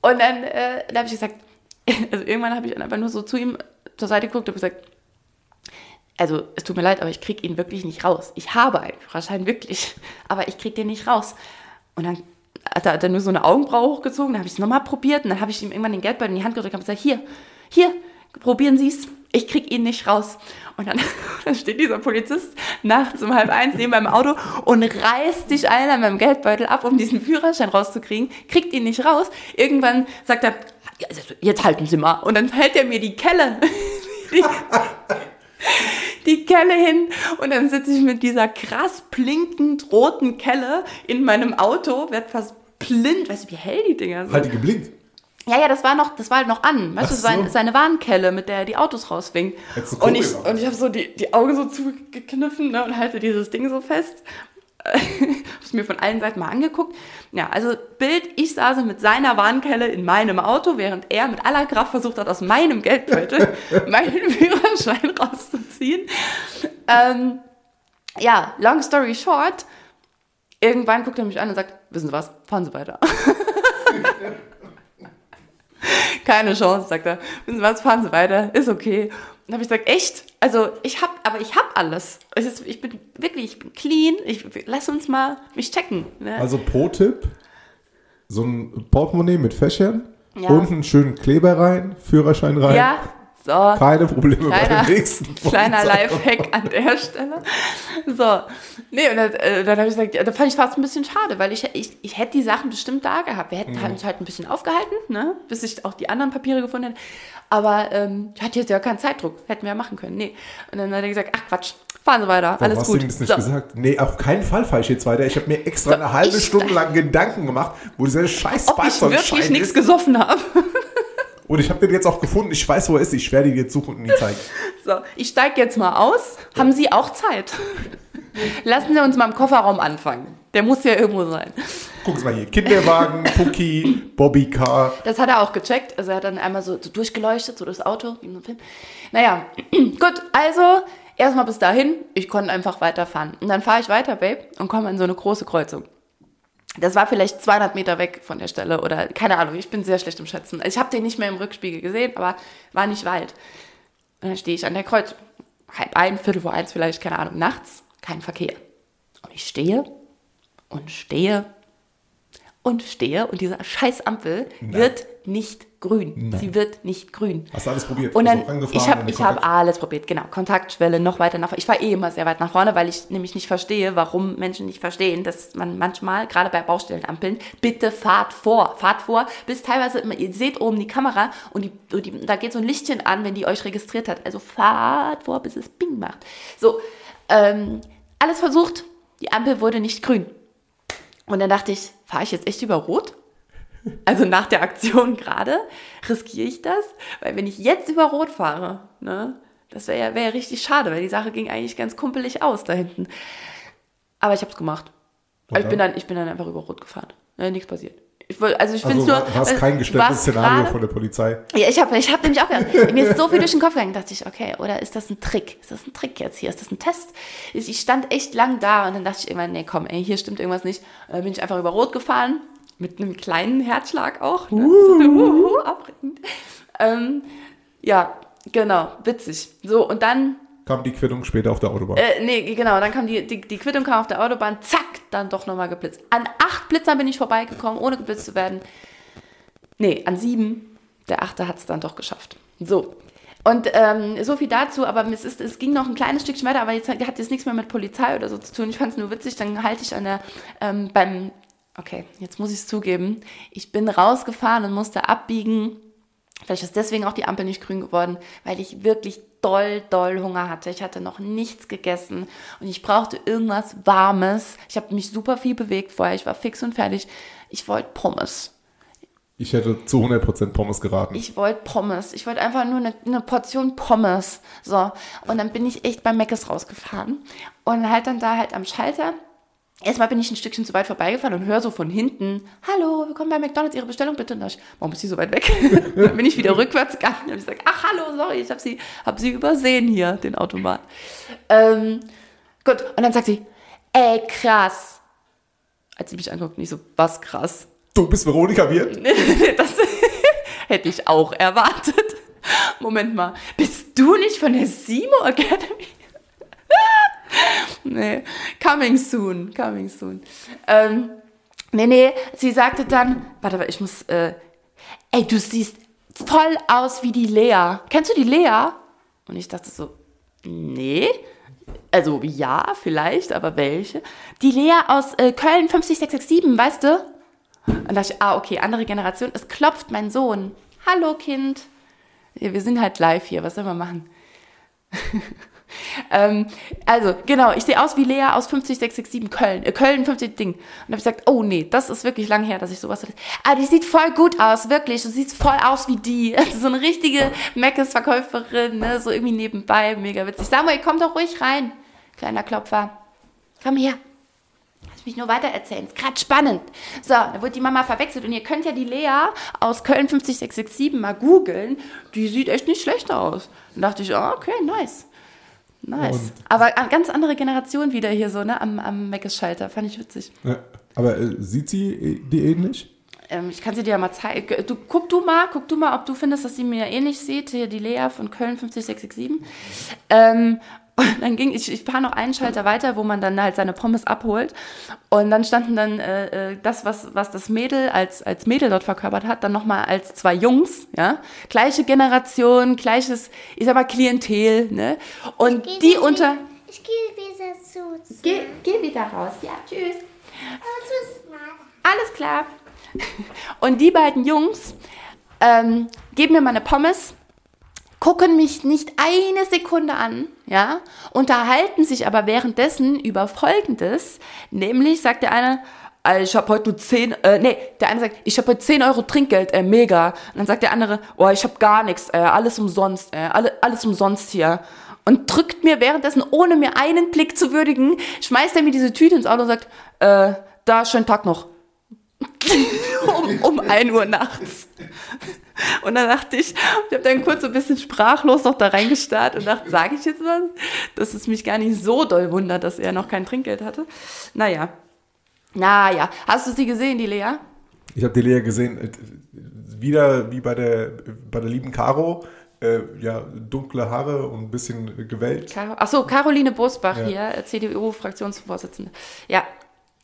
Und dann, äh, dann habe ich gesagt, [laughs] also irgendwann habe ich einfach nur so zu ihm zur Seite geguckt und gesagt, also es tut mir leid, aber ich kriege ihn wirklich nicht raus. Ich habe einen Führerschein, wirklich, aber ich kriege den nicht raus. Und dann hat er, hat er nur so eine Augenbraue hochgezogen, dann habe ich es nochmal probiert und dann habe ich ihm irgendwann den Geldbeutel in die Hand gedrückt und gesagt, hier, hier, probieren Sie es, ich kriege ihn nicht raus. Und dann, [laughs] dann, steht dieser Polizist nachts um halb eins neben meinem Auto und reißt sich ein an meinem Geldbeutel ab, um diesen Führerschein rauszukriegen, kriegt ihn nicht raus. Irgendwann sagt er, jetzt halten Sie mal. Und dann hält er mir die Kelle. [laughs] Die Kelle hin und dann sitze ich mit dieser krass blinkend roten Kelle in meinem Auto, werd fast blind. Weißt du, wie hell die Dinger sind? Hat die geblinkt? Ja, ja, das war noch, das war halt noch an. Weißt du, so. seine, seine Warnkelle, mit der er die Autos rausfing. Und ich, und ich habe so die, die Augen so zugekniffen ne, und halte dieses Ding so fest. [laughs] hab's mir von allen Seiten mal angeguckt. Ja, also Bild, ich saß mit seiner Warnkelle in meinem Auto, während er mit aller Kraft versucht hat, aus meinem Geldbeutel [laughs] meinen Führerschein rauszuziehen. Ähm, ja, long story short, irgendwann guckt er mich an und sagt, wissen Sie was, fahren Sie weiter. [laughs] Keine Chance, sagt er. Wissen Sie was, fahren Sie weiter, ist okay. Und habe ich gesagt, echt? Also ich habe, aber ich habe alles. Es ist, ich bin wirklich, ich bin clean. Ich, lass uns mal mich checken. Ne? Also Pro-Tipp, so ein Portemonnaie mit Fächern, Ja. unten einen schönen Kleber rein, Führerschein rein, ja, so. keine Probleme bei Kleiner, der nächsten [laughs] kleiner. Lifehack an der Stelle. So. Nee, und dann, äh, dann habe ich gesagt, ja, da fand ich fast ein bisschen schade, weil ich, ich, ich hätte die Sachen bestimmt da gehabt. Wir hätten uns halt ein bisschen aufgehalten, ne, bis ich auch die anderen Papiere gefunden hätte. Aber ähm, ich hatte jetzt ja keinen Zeitdruck. Hätten wir ja machen können. Nee. Und dann hat er gesagt, ach Quatsch, fahren Sie weiter, Warum alles hast gut. du ihm das nicht so. gesagt? Nee, auf keinen Fall fahre ich jetzt weiter. Ich habe mir extra So, eine halbe Stunde [laughs] lang Gedanken gemacht, wo dieser scheiß Ob ich wirklich nichts gesoffen habe. [laughs] Und ich habe den jetzt auch gefunden. Ich weiß, wo er ist. Ich werde ihn jetzt suchen und ihn zeigen. [laughs] So, ich steige jetzt mal aus. Haben Sie auch Zeit? Lassen Sie uns mal im Kofferraum anfangen. Der muss ja irgendwo sein. Gucken Sie mal hier. Kinderwagen, Pucki, Bobbycar. Das hat er auch gecheckt. Also er hat dann einmal so, so durchgeleuchtet, so das Auto. Naja, [clears throat] gut, also erstmal bis dahin. Ich konnte einfach weiterfahren. Und dann fahre ich weiter, Babe, und komme in so eine große Kreuzung. Das war vielleicht 200 Meter weg von der Stelle oder keine Ahnung, ich bin sehr schlecht im Schätzen. Ich habe den nicht mehr im Rückspiegel gesehen, aber war nicht weit. Und dann stehe ich an der Kreuzung. Halb ein, Viertel vor eins vielleicht, keine Ahnung, nachts, kein Verkehr. Und ich stehe und stehe und stehe und diese scheiß Ampel wird nicht grün. Sie wird nicht grün. Hast du alles probiert? Und dann, Also ich habe hab alles probiert, genau. Kontaktschwelle noch weiter nach vorne. Ich war eh immer sehr weit nach vorne, weil ich nämlich nicht verstehe, warum Menschen nicht verstehen, dass man manchmal, gerade bei Baustellenampeln, bitte fahrt vor, fahrt vor, bis teilweise, immer, ihr seht oben die Kamera und, die, und die, da geht so ein Lichtchen an, wenn die euch registriert hat. Also fahrt vor, bis es Bing macht. So, ähm, alles versucht, die Ampel wurde nicht grün. Und dann dachte ich, fahre ich jetzt echt über Rot? Also nach der Aktion [laughs] gerade riskiere ich das, weil wenn ich jetzt über Rot fahre, ne, das wäre ja, wär ja richtig schade, weil die Sache ging eigentlich ganz kumpelig aus da hinten. Aber ich habe es gemacht. Ich bin dann, ich bin dann einfach über Rot gefahren. Ja, nichts passiert. Ich wollt, also ich Also finde war, es äh, kein gestelltes Szenario gerade- von der Polizei. ja, ich habe ich hab nämlich auch gedacht, mir ist so viel durch den Kopf gegangen, dachte ich, okay, oder ist das ein Trick? Ist das ein Trick jetzt hier? Ist das ein Test? Ich stand echt lang da und dann dachte ich irgendwann, nee, komm, ey, hier stimmt irgendwas nicht. Dann bin ich einfach über Rot gefahren, mit einem kleinen Herzschlag auch. Ne? So, uh. [laughs] Ähm, ja, genau, witzig. So, und dann Kam die Quittung später auf der Autobahn. äh, nee, genau, dann kam die, die, die Quittung kam auf der Autobahn, zack, dann doch nochmal geblitzt. An acht Blitzern bin ich vorbeigekommen, ohne geblitzt zu werden. Nee, an sieben. Der achte hat es dann doch geschafft. So. Und ähm, so viel dazu, aber es, ist, es ging noch ein kleines Stückchen weiter, aber jetzt hat hat jetzt nichts mehr mit Polizei oder so zu tun. Ich fand es nur witzig, dann halte ich an der, ähm, beim, okay, jetzt muss ich es zugeben, ich bin rausgefahren und musste abbiegen. Vielleicht ist deswegen auch die Ampel nicht grün geworden, weil ich wirklich doll, doll Hunger hatte. Ich hatte noch nichts gegessen und ich brauchte irgendwas Warmes. Ich habe mich super viel bewegt vorher. Ich war fix und fertig. Ich wollte Pommes. Ich hätte zu 100% Pommes geraten. Ich wollte Pommes. Ich wollte einfach nur eine, eine Portion Pommes. So. Und dann bin ich echt bei Meckes rausgefahren. Und halt dann da halt am Schalter. Erstmal bin ich ein Stückchen zu weit vorbeigefahren und höre so von hinten, hallo, willkommen bei McDonalds, Ihre Bestellung bitte. Und ich, warum ist sie so weit weg? [laughs] dann bin ich wieder rückwärts gegangen und habe gesagt, ach hallo, sorry, ich habe sie, hab sie übersehen hier, den Automat. Ähm, Gut, und dann sagt sie, ey, krass. Als sie mich anguckt, nicht so, was krass. Du bist Veronika Wirt? [laughs] das [laughs] hätte ich auch erwartet. Moment mal, bist du nicht von der Simo Academy? [laughs] nee, coming soon, coming soon. Ähm, nee, nee, sie sagte dann, warte, warte, ich muss, äh, ey, du siehst voll aus wie die Lea. Kennst du die Lea? Und ich dachte so, nee. Also ja, vielleicht, aber welche? Die Lea aus äh, Köln 50667, weißt du? Und dachte ich, ah, okay, andere Generation. Es klopft mein Sohn. Hallo, Kind. Ja, wir sind halt live hier, was soll man machen? [laughs] ähm, also, genau, ich sehe aus wie Lea aus 50667 Köln. Äh, Köln 50 Ding. Und habe ich gesagt, oh nee, das ist wirklich lang her, dass ich sowas hatte. Aber die sieht voll gut aus, wirklich. Du siehst voll aus wie die. [laughs] Also so eine richtige Meckes-Verkäuferin, ne? so irgendwie nebenbei, mega witzig. Samuel, komm doch ruhig rein, kleiner Klopfer. Komm her. Lass mich nur weiter erzählen. Ist gerade spannend. So, da wurde die Mama verwechselt und ihr könnt ja die Lea aus Köln 50667 mal googeln. Die sieht echt nicht schlecht aus. Dann dachte ich, oh, okay, nice. Nice. Und aber ganz andere Generation wieder hier so, ne, am, am Meckes-Schalter. Fand ich witzig. Ja, aber äh, sieht sie äh, die ähnlich? Ähm, ich kann sie dir ja mal zeigen. Du, guck du mal, guck du mal, ob du findest, dass sie mir ähnlich sieht. Hier die Lea von Köln 50667. Ähm, und dann ging ich, ich fahre noch einen Schalter weiter, wo man dann halt seine Pommes abholt. Und dann standen dann äh, äh, das, was, was das Mädel als, als Mädel dort verkörpert hat, dann nochmal als zwei Jungs, ja. Gleiche Generation, gleiches, ich sag mal, Klientel, ne? Und die unter. Ich gehe wieder zu. Geh, geh wieder raus, ja, tschüss. Alles klar. [laughs] Und die beiden Jungs ähm, geben mir meine Pommes gucken mich nicht eine Sekunde an, ja, unterhalten sich aber währenddessen über Folgendes, nämlich sagt der eine, ich habe heute nur 10, äh, nee, der eine sagt, ich habe heute 10 Euro Trinkgeld, äh, mega. Und dann sagt der andere, oh, ich habe gar nichts, äh, alles umsonst, äh, alle, alles umsonst hier. Und drückt mir währenddessen, ohne mir einen Blick zu würdigen, schmeißt er mir diese Tüte ins Auto und sagt, äh, da, schönen Tag noch. [laughs] um, um 1 Uhr nachts. [laughs] Und dann dachte ich, ich habe dann kurz so ein bisschen sprachlos noch da reingestarrt und dachte, sage ich jetzt was? Dass es mich gar nicht so doll wundert, dass er noch kein Trinkgeld hatte. Naja. Naja. Hast du sie gesehen, die Lea? Ich habe die Lea gesehen. Äh, wieder wie bei der, bei der lieben Caro. Äh, ja, dunkle Haare und ein bisschen gewellt. Achso, Caroline Bosbach ja. hier, CDU-Fraktionsvorsitzende. Ja,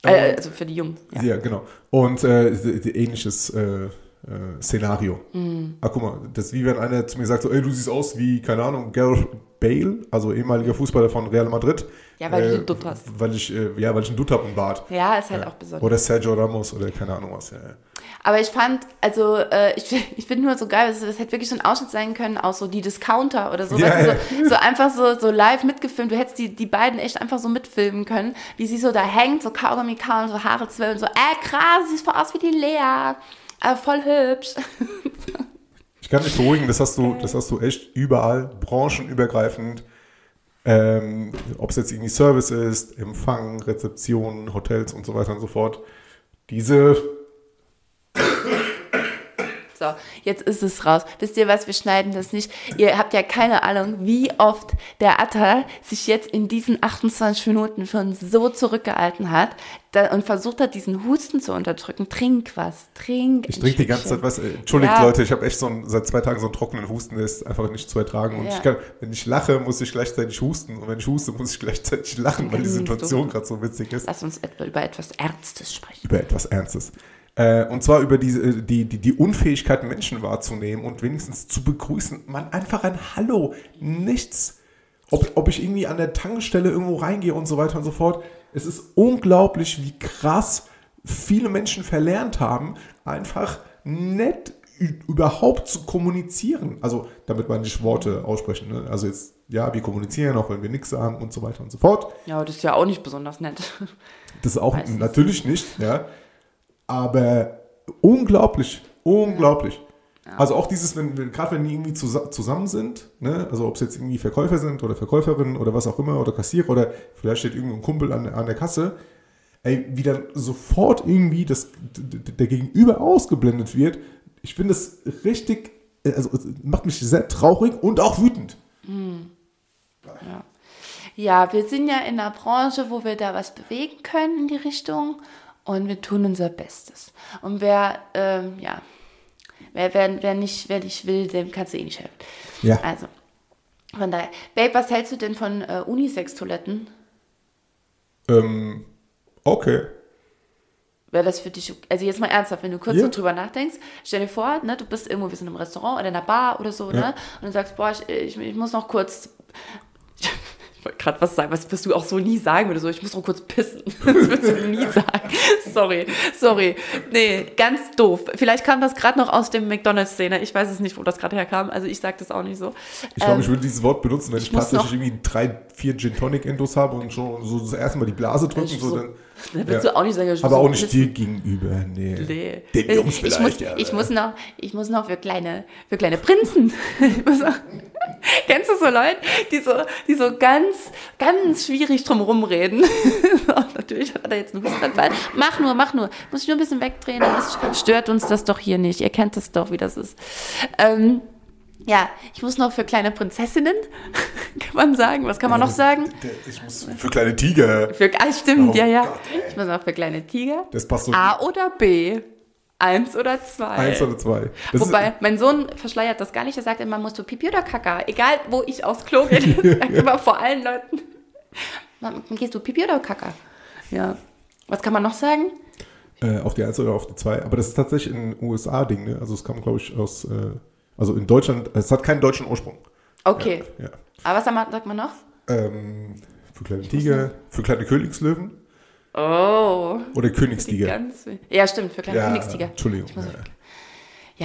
äh, also für die Jungen. Ja, ja genau. Und äh, ähnliches äh, äh, Szenario. Mhm. Ah, guck mal, das ist wie wenn einer zu mir sagt, so, ey, du siehst aus wie, keine Ahnung, Gareth Bale, also ehemaliger Fußballer von Real Madrid. Ja, weil äh, du einen Dutt hast. Weil ich, äh, ja, weil ich einen Dutt habe und Bart. Ja, ist halt auch besonders. Oder Sergio Ramos oder keine Ahnung was. Ja, Aber ich fand, also äh, ich, [laughs] ich finde nur so geil, das, das hätte wirklich so ein Ausschnitt sein können, auch so die Discounter oder so. Ja, ja. So, so, einfach so, so live mitgefilmt. Du hättest die, die beiden echt einfach so mitfilmen können, wie sie so da hängt, so Kaugummi kauen, so Haare zwölf, so, äh, krass, siehst voll aus wie die Lea. Aber voll hübsch. [laughs] Ich kann dich beruhigen, das hast du, das hast du echt überall, branchenübergreifend. Ähm, Ob es jetzt irgendwie Service ist, Empfang, Rezeption, Hotels und so weiter und so fort. Diese so, jetzt ist es raus. Wisst ihr was, wir schneiden das nicht. Ihr habt ja keine Ahnung, wie oft der Atta sich jetzt in diesen 28 Minuten schon so zurückgehalten hat und versucht hat, diesen Husten zu unterdrücken. Trink was, trink. Ich trinke die ganze Zeit was. Entschuldigt ja. Leute, ich habe echt so einen, seit zwei Tagen so einen trockenen Husten, der ist einfach nicht zu ertragen. Und ja. ich kann, wenn ich lache, muss ich gleichzeitig husten. Und wenn ich huste, muss ich gleichzeitig lachen, weil die Situation gerade so witzig ist. Lass uns etwa über etwas Ernstes sprechen. Über etwas Ernstes. Äh, und zwar über diese, äh, die, die, die Unfähigkeit, Menschen wahrzunehmen und wenigstens zu begrüßen. Man einfach ein Hallo, nichts. Ob, ob ich irgendwie an der Tankstelle irgendwo reingehe und so weiter und so fort. Es ist unglaublich, wie krass viele Menschen verlernt haben, einfach nett überhaupt zu kommunizieren. Also, damit man nicht Worte aussprechen. Ne? Also jetzt, ja, wir kommunizieren, auch wenn wir nichts sagen und so weiter und so fort. Ja, das ist ja auch nicht besonders nett. Das ist auch Meistens. natürlich nicht, ja aber unglaublich, unglaublich. Ja. Also auch dieses, wenn, wenn gerade wenn die irgendwie zusammen sind, ne, also ob es jetzt irgendwie Verkäufer sind oder Verkäuferinnen oder was auch immer oder Kassierer oder vielleicht steht irgendein Kumpel an, an der Kasse, ey, wie dann sofort irgendwie das, der Gegenüber ausgeblendet wird. Ich finde das richtig, also macht mich sehr traurig und auch wütend. Mhm. Ja. Ja, wir sind ja in einer Branche, wo wir da was bewegen können in die Richtung und wir tun unser Bestes. Und wer, ähm, ja, wer, wer, wer, nicht, wer nicht will, dem kannst du eh nicht helfen. Ja. Also, von daher. Babe, was hältst du denn von äh, Unisex-Toiletten? Ähm, okay. Wäre das für dich, also jetzt mal ernsthaft, wenn du kurz so drüber nachdenkst, stell dir vor, ne, du bist irgendwo, wir sind im Restaurant oder in einer Bar oder so, Ja. ne, und du sagst, boah, ich, ich, ich muss noch kurz, ich wollte gerade was sagen, was wirst du auch so nie sagen oder so, ich muss noch kurz pissen. [laughs] Das würdest du nie [laughs] sagen. Sorry, sorry. Nee, ganz doof. Vielleicht kam das gerade noch aus dem McDonalds-Szene, ich weiß es nicht, wo das gerade herkam, also ich sag das auch nicht so. Ich glaube, Ähm, ich würde dieses Wort benutzen, wenn ich, ich tatsächlich irgendwie drei, vier Gin Tonic Endos habe und schon so das erste Mal die Blase drücken. So, so- dann, [laughs] dann willst ja. du auch nicht sagen, ich Aber auch nicht dir gegenüber. Nee. Nee. Den Jungs ich, vielleicht. muss, ja. ich, muss noch, ich muss noch für kleine, für kleine Prinzen. [laughs] Ich noch, [laughs] kennst du so Leute, die so, die so ganz, ganz schwierig drum rumreden? So, Natürlich hat er jetzt einen Hustenanfall. Mach nur, mach nur. Muss ich nur ein bisschen wegdrehen, ist- stört uns das doch hier nicht. Ihr kennt das doch, wie das ist. Ähm, ja, ich muss noch für kleine Prinzessinnen, [laughs] kann man sagen. Was kann man noch sagen? Der- Ich muss für kleine Tiger. Für, ah, stimmt, Oh ja, ja. Gott, ich muss noch für kleine Tiger. Das passt so. A oder B? Eins oder zwei? Eins oder zwei. Das Wobei, mein Sohn verschleiert das gar nicht. Er sagt immer, musst du Pipi oder Kaka? Egal, wo ich aufs Klo gehe, [laughs] sagt immer vor allen Leuten, "Mama, gehst du Pipi oder Kaka? Ja. Was kann man noch sagen? Äh, auf die Eins oder auf die zwei. Aber das ist tatsächlich ein USA-Ding. Ne? Also es kam, glaube ich, aus. Äh, also in Deutschland. Es hat keinen deutschen Ursprung. Okay. Ja. Aber was sagt man- noch? Ähm, für kleine Tiger, für kleine Königslöwen Oh. oder Königstiger. ja, stimmt, für kleine Ja, Königstiger. Entschuldigung. Auf, Ja.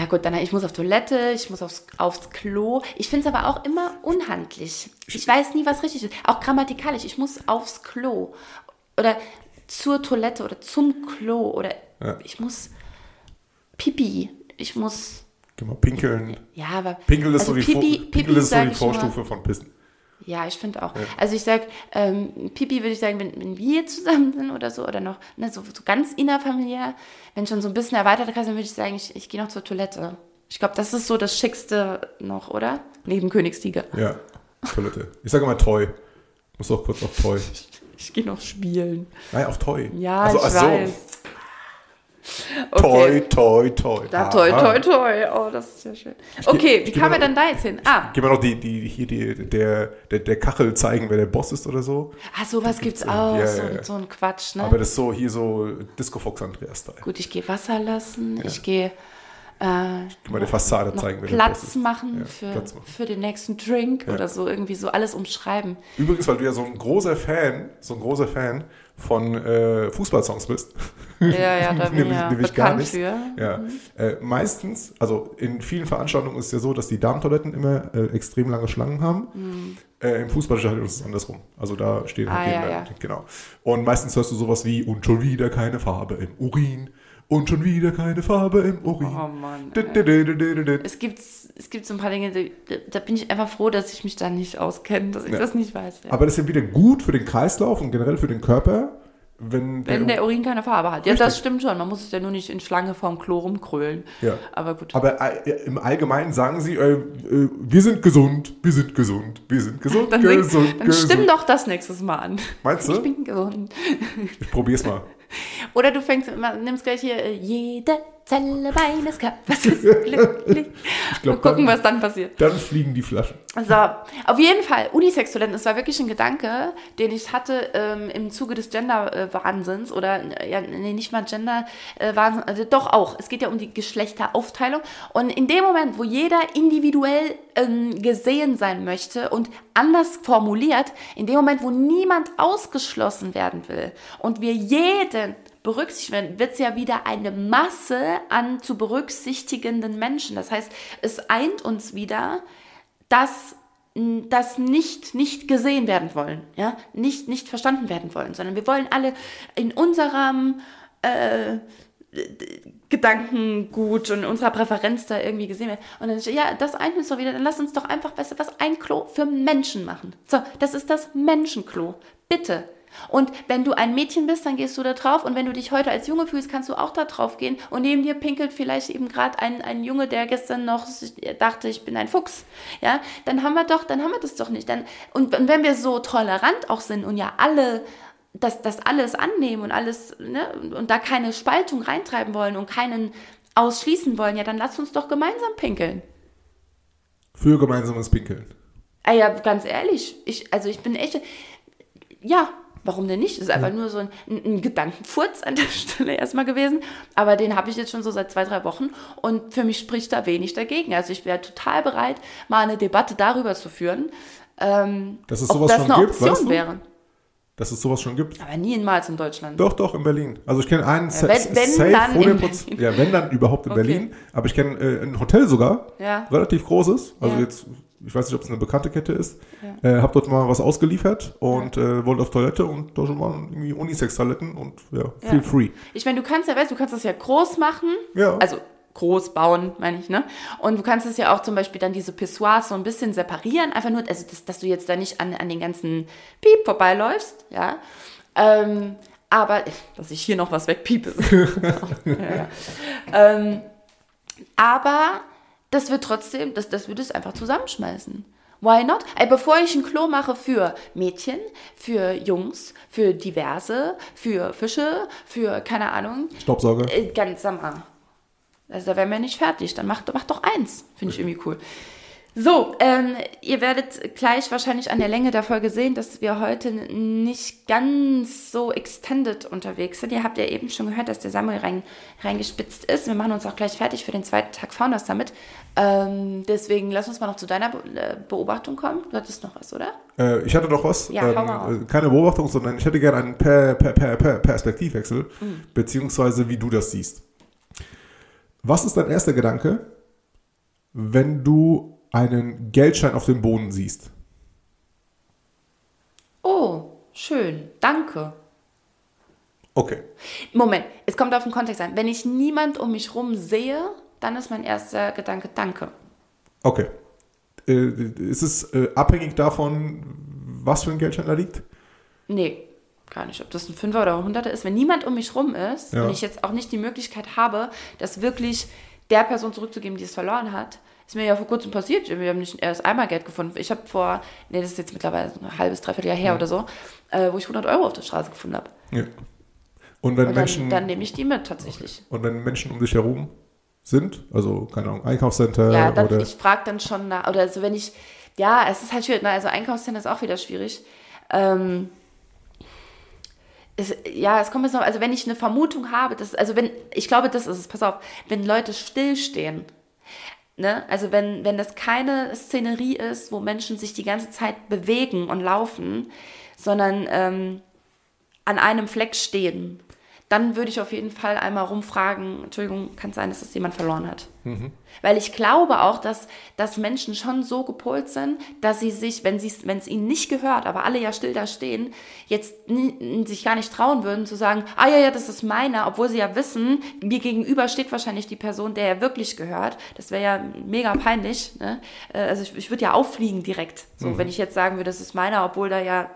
ja gut, dann ich muss auf Toilette, ich muss aufs, aufs Klo. Ich finde es aber auch immer unhandlich. Ich weiß nie, was richtig ist. Auch grammatikalisch. Ich muss aufs Klo. Oder zur Toilette oder zum Klo. Oder Ja. ich muss Pipi. Ich muss. Geh mal pinkeln. Ja, aber. Pinkeln ist also so die, Pipi, Vor Pipi ist so die ich Vorstufe von Pissen. Ja, ich finde auch. Also ich sag, ähm, Pipi würde ich sagen, wenn, wenn wir zusammen sind oder so, oder noch ne, so, so ganz innerfamiliär, wenn schon so ein bisschen erweiterter Kreis, dann würde ich sagen, ich, ich gehe noch zur Toilette. Ich glaube, das ist so das Schickste noch, oder? Neben Königstiger. Ja, Toilette. Ich sage immer Toy. Muss auch kurz auf Toy. [laughs] Ich gehe noch spielen. Nein, auf Toy. Ja, also, ich ach so. weiß. Okay. Toy, Toy. Da, Ah, toi, toi, toi. Oh, das ist ja schön. Okay, ich wie kamen wir noch- denn da jetzt hin? Ah, Gib mal noch die, die, hier die, der, der, der Kachel zeigen, wer der Boss ist oder so. ah sowas gibt's gibt's, auch. ja, so, ja, ja. so ein Quatsch, ne? Aber das ist so hier so Disco Fox Andreas-Style. Gut, ich gehe Wasser lassen. Ich gehe äh, Gib mal die Fassade zeigen, Platz machen, Ja, für, Platz machen. für den nächsten Drink Ja. oder so, irgendwie so alles umschreiben. Übrigens, weil du ja so ein großer Fan, so ein großer Fan von äh, Fußballsongs bist. Ja, ja, [laughs] da bin ich Nämlich- ja nämlich gar nicht. für. Ja, äh, meistens, also in vielen Veranstaltungen ist es ja so, dass die Damentoiletten immer äh, extrem lange Schlangen haben. Äh, Im Fußballstadion ist es andersrum. Also da stehen Mhm. Ah, halt ja, ja. genau. Und meistens hörst du sowas wie und schon wieder keine Farbe im Urin und schon wieder keine Farbe im Urin. Oh Mann. Es gibt, es gibt so ein paar Dinge, da bin ich einfach froh, dass ich mich da nicht auskenne, dass ich Ja. das nicht weiß. Ja. Aber das ist ja wieder gut für den Kreislauf und generell für den Körper, wenn, Wenn der Urin keine Farbe hat. Ja, Richtig. das stimmt schon. Man muss es ja nur nicht in Schlange vorm Klo rumkrölen. Ja. Aber gut. Aber äh, im Allgemeinen sagen sie, äh, äh, wir sind gesund, wir sind gesund, wir sind [laughs] gesund, dann gesund, dann gesund. stimm doch das nächstes Mal an. Meinst Ich du? bin gesund. Ich probier's mal. [laughs] Oder du fängst immer, nimmst gleich hier, äh, jede Zelle meines Körpers ist glücklich. glaub, Mal gucken, dann- was dann passiert. Dann fliegen die Flaschen. So, auf jeden Fall, Unisex-Toiletten, das war wirklich ein Gedanke, den ich hatte ähm, im Zuge des Gender-Wahnsinns oder, äh, ja, nee, nicht mal Gender-Wahnsinn, also doch auch. Es geht ja um die Geschlechteraufteilung. Und in dem Moment, wo jeder individuell ähm, gesehen sein möchte und anders formuliert, in dem Moment, wo niemand ausgeschlossen werden will und wir jeden berücksichtigen werden, wird es ja wieder eine Masse an zu berücksichtigenden Menschen. Das heißt, es eint uns wieder, dass das nicht, nicht gesehen werden wollen, ja, nicht, nicht verstanden werden wollen, sondern wir wollen alle in unserem äh, Gedankengut und unserer Präferenz da irgendwie gesehen werden. Und dann, ja, das eint uns doch wieder, dann lass uns doch einfach, du was, ein Klo für Menschen machen. So, das ist das Menschenklo. Bitte. Und wenn du ein Mädchen bist, dann gehst du da drauf. Und wenn du dich heute als Junge fühlst, kannst du auch da drauf gehen. Und neben dir pinkelt vielleicht eben gerade ein, ein Junge, der gestern noch dachte, ich bin ein Fuchs. Ja, dann haben wir doch, dann haben wir das doch nicht. Dann, und, und wenn wir so tolerant auch sind und ja alle das, das alles annehmen und alles, ne, und da keine Spaltung reintreiben wollen und keinen ausschließen wollen, ja, dann lass uns doch gemeinsam pinkeln. Für gemeinsames Pinkeln. Ah ja, ganz ehrlich, ich, also ich bin echt, ja, warum denn nicht? Das ist einfach nur so ein, ein Gedankenfurz an der [laughs] Stelle erstmal gewesen. Aber den habe ich jetzt schon so seit zwei, drei Wochen und für mich spricht da wenig dagegen. Also ich wäre total bereit, mal eine Debatte darüber zu führen, ähm, Dass es ob sowas das schon eine gibt, Option weißt du? wäre. Dass es sowas schon gibt. Aber niemals in Deutschland. Doch, doch, in Berlin. Also ich kenne einen sa- wenn- wenn, safe dann in 100%, Berlin. Ja, wenn dann überhaupt in Okay. Berlin. Aber ich kenne äh, ein Hotel sogar, Ja. relativ großes. Also Ja. jetzt, ich weiß nicht, ob es eine bekannte Kette ist. Äh, hab dort mal was ausgeliefert und äh, wollte auf Toilette und da schon mal irgendwie Unisex-Toiletten und ja, feel Ja. free. Ich meine, du kannst ja, weißt du, kannst das ja groß machen. Ja. Also groß bauen, meine ich, ne? Und du kannst es ja auch zum Beispiel dann diese Pissoirs so ein bisschen separieren, einfach nur, also das, dass du jetzt da nicht an, an den ganzen Piep vorbeiläufst, ja. Ähm, aber, dass ich hier noch was wegpiepe. [laughs] ja, ja. Ähm, aber das wird trotzdem, das, das würde es einfach zusammenschmeißen. Why not? Ey, bevor ich ein Klo mache für Mädchen, für Jungs, für diverse, für Fische, für keine Ahnung, Staubsauger. äh, ganz mal. Also da wären wir nicht fertig. Dann macht mach doch eins. Finde ich irgendwie cool. So, ähm, ihr werdet gleich wahrscheinlich an der Länge der Folge sehen, dass wir heute nicht ganz so extended unterwegs sind. Ihr habt ja eben schon gehört, dass der Samuel rein, reingespitzt ist. Wir machen uns auch gleich fertig für den zweiten Tag Founders Summit. Ähm, deswegen lass uns mal noch zu deiner äh, Beobachtung kommen. Du hattest noch was, oder? Äh, ich hatte noch was. Ja, mal äh, keine Beobachtung, sondern ich hätte gerne einen per, per, per Perspektivwechsel, Mhm. beziehungsweise wie du das siehst. Was ist dein erster Gedanke, wenn du einen Geldschein auf dem Boden siehst? Oh, schön. Danke. Okay. Moment, es kommt auf den Kontext an. Wenn ich niemand um mich rum sehe, dann ist mein erster Gedanke Danke. Okay. Äh, ist es äh, abhängig davon, was für ein Geldschein da liegt? Nee, gar nicht. Ob das ein Fünfer oder ein Hunderter ist. Wenn niemand um mich rum ist Ja. und ich jetzt auch nicht die Möglichkeit habe, das wirklich der Person zurückzugeben, die es verloren hat, ist mir ja vor kurzem passiert. Wir haben nicht erst einmal Geld gefunden. Ich habe vor, nee, das ist jetzt mittlerweile ein halbes, dreiviertel Jahr her oder so, äh, wo ich 100 Euro auf der Straße gefunden habe. Ja. Und wenn Und Menschen dann, nehme ich die mit tatsächlich. und wenn Menschen um dich herum sind, also keine Ahnung, Einkaufscenter Ja, dann, oder ich frage dann schon nach, oder also wenn ich, ja, es ist halt schwierig, ne? also Einkaufszentren ist auch wieder schwierig. Ähm, es, ja, es kommt jetzt noch, also wenn ich eine Vermutung habe, dass, also wenn, ich glaube, das ist es, pass auf, wenn Leute stillstehen, ne, also wenn, wenn das keine Szenerie ist, wo Menschen sich die ganze Zeit bewegen und laufen, sondern ähm, an einem Fleck stehen, dann würde ich auf jeden Fall einmal rumfragen, Entschuldigung, kann es sein, dass das jemand verloren hat? Weil ich glaube auch, dass, dass Menschen schon so gepolt sind, dass sie sich, wenn es ihnen nicht gehört, aber alle ja still da stehen, jetzt sich gar nicht trauen würden zu sagen, ah ja, ja, das ist meiner, obwohl sie ja wissen, mir gegenüber steht wahrscheinlich die Person, der er wirklich gehört. Das wäre ja mega peinlich. Ne? Äh, Also ich, ich würde ja auffliegen direkt, so wenn ich jetzt sagen würde, das ist meiner, obwohl da ja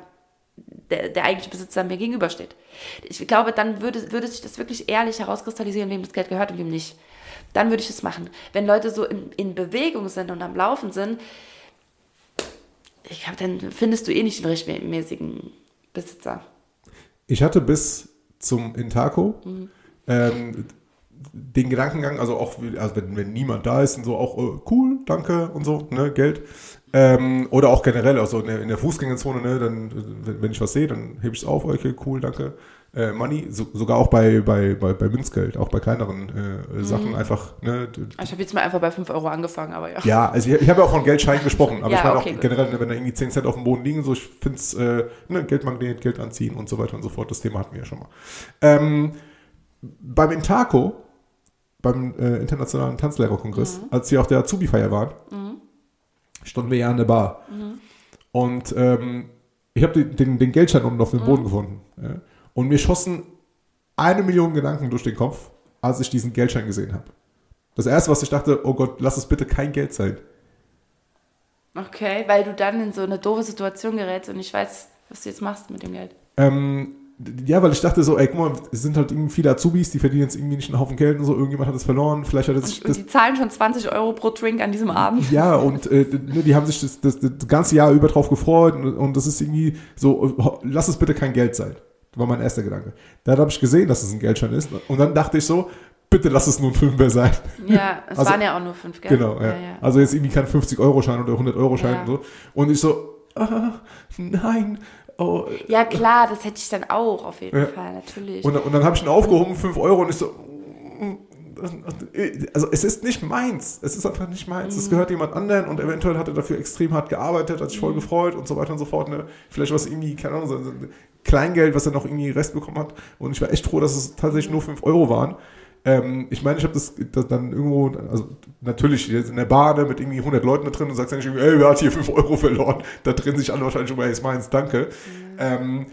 der, der eigentliche Besitzer mir gegenübersteht. Ich glaube, dann würde, würde sich das wirklich ehrlich herauskristallisieren, wem das Geld gehört und wem nicht. Dann würde ich es machen. Wenn Leute so in, in Bewegung sind und am Laufen sind, ich glaube, dann findest du eh nicht den rechtmäßigen Besitzer. Ich hatte bis zum Intaco Mhm. ähm, den Gedankengang, also auch also wenn, wenn niemand da ist und so auch äh, cool, danke und so, ne, Geld. Ähm, oder auch generell, also in der, in der Fußgängerzone, ne, dann, wenn, ich was sehe, dann hebe ich es auf, okay, cool, danke. Äh, Money, so, sogar auch bei, bei, bei, bei Münzgeld, auch bei kleineren äh, Sachen einfach, ne, Ich habe jetzt mal einfach bei 5 Euro angefangen, aber ja. ja, also ich, ich habe ja auch von Geldschein gesprochen, aber Ja, ich meine okay, auch gut. generell, ne, wenn da irgendwie 10 Cent auf dem Boden liegen, so ich finde es, äh, ne, Geldmagnet, Geld anziehen und so weiter und so fort, das Thema hatten wir ja schon mal. Ähm, beim Intaco, beim äh, Internationalen Tanzlehrerkongress, Mhm. als wir auf der Azubi-Feier waren, standen wir ja an der Bar. Mhm. Und ähm, ich habe den, den, den Geldschein unten auf dem Mhm. Boden gefunden. Ja? Und mir schossen eine Million Gedanken durch den Kopf, als ich diesen Geldschein gesehen habe. Das erste, was ich dachte, oh Gott, lass es bitte kein Geld sein. Okay, weil du dann in so eine doofe Situation gerätst und nicht weißt, was du jetzt machst mit dem Geld. Ähm, ja, weil ich dachte so, ey, guck mal, es sind halt irgendwie viele Azubis, die verdienen jetzt irgendwie nicht einen Haufen Geld und so, irgendjemand hat es verloren, vielleicht hat sich Und das die zahlen schon 20 Euro pro Drink an diesem Abend. ja, und äh, ne, die haben sich das, das, das ganze Jahr über drauf gefreut und, und das ist irgendwie so, lass es bitte kein Geld sein. War mein erster Gedanke. Dann habe ich gesehen, dass es ein Geldschein ist und dann dachte ich so, bitte lass es nur ein Fünfer sein. Ja, es [laughs] Also- waren ja auch nur fünf, gell? Genau, ja. Also jetzt irgendwie kein 50-Euro-Schein oder 100-Euro-Schein Ja. und so. Und ich so, ah, nein. Oh. Ja, klar, das hätte ich dann auch, auf jeden Ja. Fall, natürlich. Und, und dann habe ich ihn aufgehoben, 5 Euro und ich so, also es ist nicht meins. Es ist einfach nicht meins. Mhm. Es gehört jemand anderen und eventuell hat er dafür extrem hart gearbeitet, hat sich Mhm. voll gefreut und so weiter und so fort. Ne? Vielleicht was irgendwie, keine Ahnung, so so ein Kleingeld, was er noch irgendwie Rest bekommen hat. Und ich war echt froh, dass es tatsächlich nur 5 Euro waren. Ähm, ich meine, ich habe das, das dann irgendwo, also natürlich jetzt in der Bahn ne, mit irgendwie 100 Leuten da drin und sagst nicht irgendwie, ey, wer hat hier 5 Euro verloren? Da drin sich alle wahrscheinlich schon mal, ey, ist meins, danke. Ähm,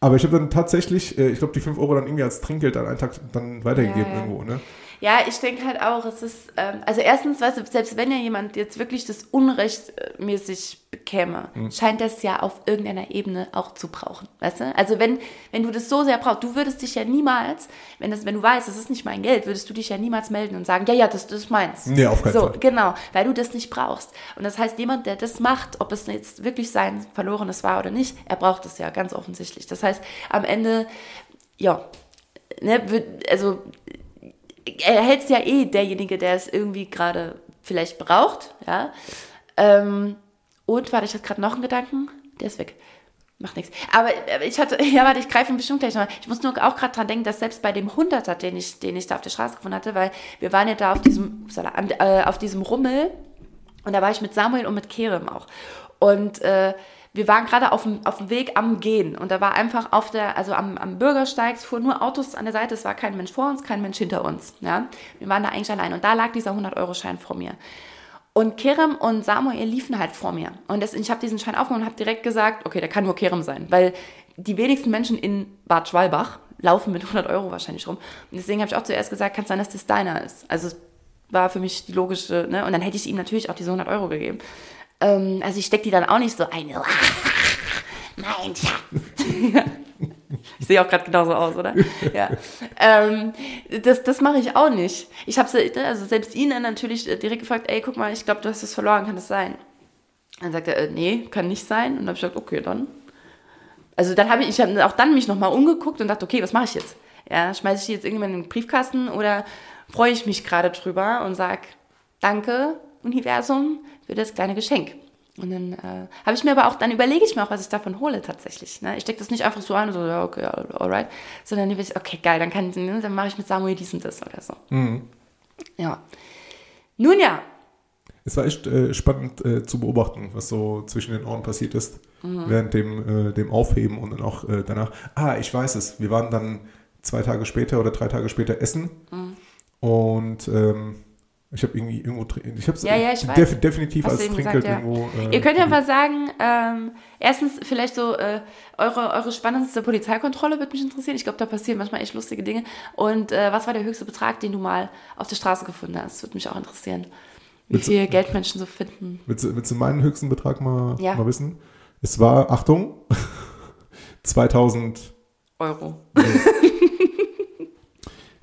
aber ich habe dann tatsächlich, äh, ich glaube, die 5 Euro dann irgendwie als Trinkgeld an einen Tag dann weitergegeben Ja, ja. irgendwo. Ne? Ja, ich denke halt auch, es ist, ähm, also erstens, weißt du, selbst wenn ja jemand jetzt wirklich das unrechtmäßig bekäme, Mhm. scheint das ja auf irgendeiner Ebene auch zu brauchen, weißt du? Also wenn, wenn du das so sehr brauchst, du würdest dich ja niemals, wenn, das, wenn du weißt, das ist nicht mein Geld, würdest du dich ja niemals melden und sagen, ja, ja, das, das ist meins. Nee, auf keinen so, Fall. genau, weil du das nicht brauchst. Und das heißt, jemand, der das macht, ob es jetzt wirklich sein Verlorenes war oder nicht, er braucht es ja ganz offensichtlich. Das heißt, am Ende, ja, ne, also er hält es ja eh derjenige, der es irgendwie gerade vielleicht braucht, ja. Ähm, und, warte, ich hatte gerade noch einen Gedanken, der ist weg. Macht nichts. Aber ich hatte, [laughs] ja, warte, ich greife ihn bestimmt gleich nochmal. Ich muss nur auch gerade dran denken, dass selbst bei dem Hunderter, den ich, den ich da auf der Straße gefunden hatte, weil wir waren ja da auf diesem, upsala, an- äh, auf diesem Rummel und da war ich mit Samuel und mit Kerem auch. Und äh, wir waren gerade auf dem, auf dem Weg am Gehen. Und da war einfach auf der, also am, am Bürgersteig, es fuhren nur Autos an der Seite, es war kein Mensch vor uns, kein Mensch hinter uns. Ja? Wir waren da eigentlich allein. Und da lag dieser 100-Euro-Schein vor mir. Und Kerem und Samuel liefen halt vor mir. Und das, ich habe diesen Schein aufgenommen und habe direkt gesagt, okay, der kann nur Kerem sein. Weil die wenigsten Menschen in Bad Schwalbach laufen mit 100 Euro wahrscheinlich rum. Und deswegen habe ich auch zuerst gesagt, kann es sein, dass das deiner ist. Also war für mich die logische, ne? Und dann hätte ich ihm natürlich auch diese 100 Euro gegeben. Ähm, also ich stecke die dann auch nicht so ein. [laughs] Mein Schatz. [laughs] Ich sehe auch gerade genauso aus, oder? ja. Ähm, das das mache ich auch nicht. Ich habe also selbst ihn dann natürlich äh, direkt gefragt, ey, guck mal, ich glaube, du hast es verloren, kann das sein? Dann sagt er, äh, nee, kann nicht sein. Und dann habe ich gesagt, okay, dann. Also dann habe ich, ich habe auch dann mich nochmal umgeguckt und dachte, okay, was mache ich jetzt? Ja, schmeiße ich die jetzt irgendwann in den Briefkasten oder freue ich mich gerade drüber und sage, danke, Universum, für das kleine Geschenk. Und dann äh, habe ich mir aber auch, dann überlege ich mir auch, was ich davon hole tatsächlich. Ne? Ich stecke das nicht einfach so und so, ja, okay, alright. Sondern ich, okay, geil, dann, kann, ne, dann mache ich mit Samuel dies und das oder so. Ja. Nun ja, Es war echt äh, spannend äh, zu beobachten, was so zwischen den Ohren passiert ist, während dem, äh, dem Aufheben und dann auch äh, danach. Ah, ich weiß es. Wir waren dann zwei Tage später oder drei Tage später essen und ähm, ich habe irgendwie irgendwo, ich habe Ja, ja, ich weiß. def definitiv Hast als Trinkgeld ja. irgendwo. äh, Ihr könnt ja mal sagen, ähm, erstens vielleicht so äh, eure, eure spannendste Polizeikontrolle würde mich interessieren. Ich glaube, da passieren manchmal echt lustige Dinge. Und äh, was war der höchste Betrag, den du mal auf der Straße gefunden hast? Würde mich auch interessieren. Wie Willst du- viel Geld Menschen so finden. Willst, du- willst du meinen höchsten Betrag mal, Ja. mal wissen? Es war, Achtung, [laughs] 2000, Euro. [laughs]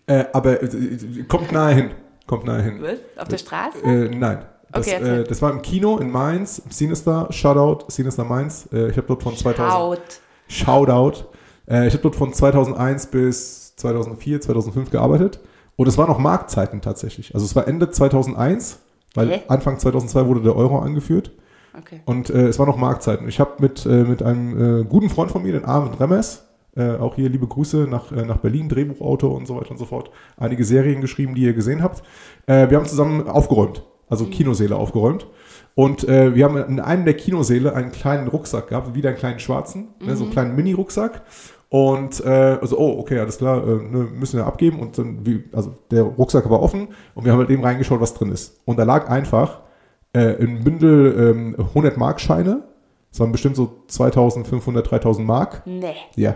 äh, aber äh, kommt nahe hin, kommt nahe hin. Auf der Straße? Äh, nein. Das, Okay, äh, das war im Kino in Mainz, Sinister, Shoutout, Sinister Mainz. Äh, ich habe dort von 2000, Haut. Shoutout. Äh, ich habe dort von 2001 bis 2004, 2005 gearbeitet. Und es waren noch Marktzeiten tatsächlich. Also es war Ende 2001, weil Hä? Anfang 2002 wurde der Euro angeführt. Okay. Und äh, es war noch Marktzeiten. Ich habe mit, äh, mit einem äh, guten Freund von mir, den Arvid Remmers, äh, auch hier liebe Grüße nach, äh, nach Berlin, Drehbuchautor und so weiter und so fort, einige Serien geschrieben, die ihr gesehen habt. Äh, wir haben zusammen aufgeräumt, also Kinosäle aufgeräumt. Und äh, wir haben in einem der Kinosäle einen kleinen Rucksack gehabt, wieder einen kleinen schwarzen, ne, so einen kleinen Mini-Rucksack. Und äh, also, oh, okay, alles klar, äh, ne, müssen wir abgeben. Und dann, wie, also der Rucksack war offen und wir haben halt eben reingeschaut, was drin ist. Und da lag einfach äh, ein Bündel ähm, 100 Mark Scheine. Das waren bestimmt so 2500, 3000 Mark. Nee. Ja.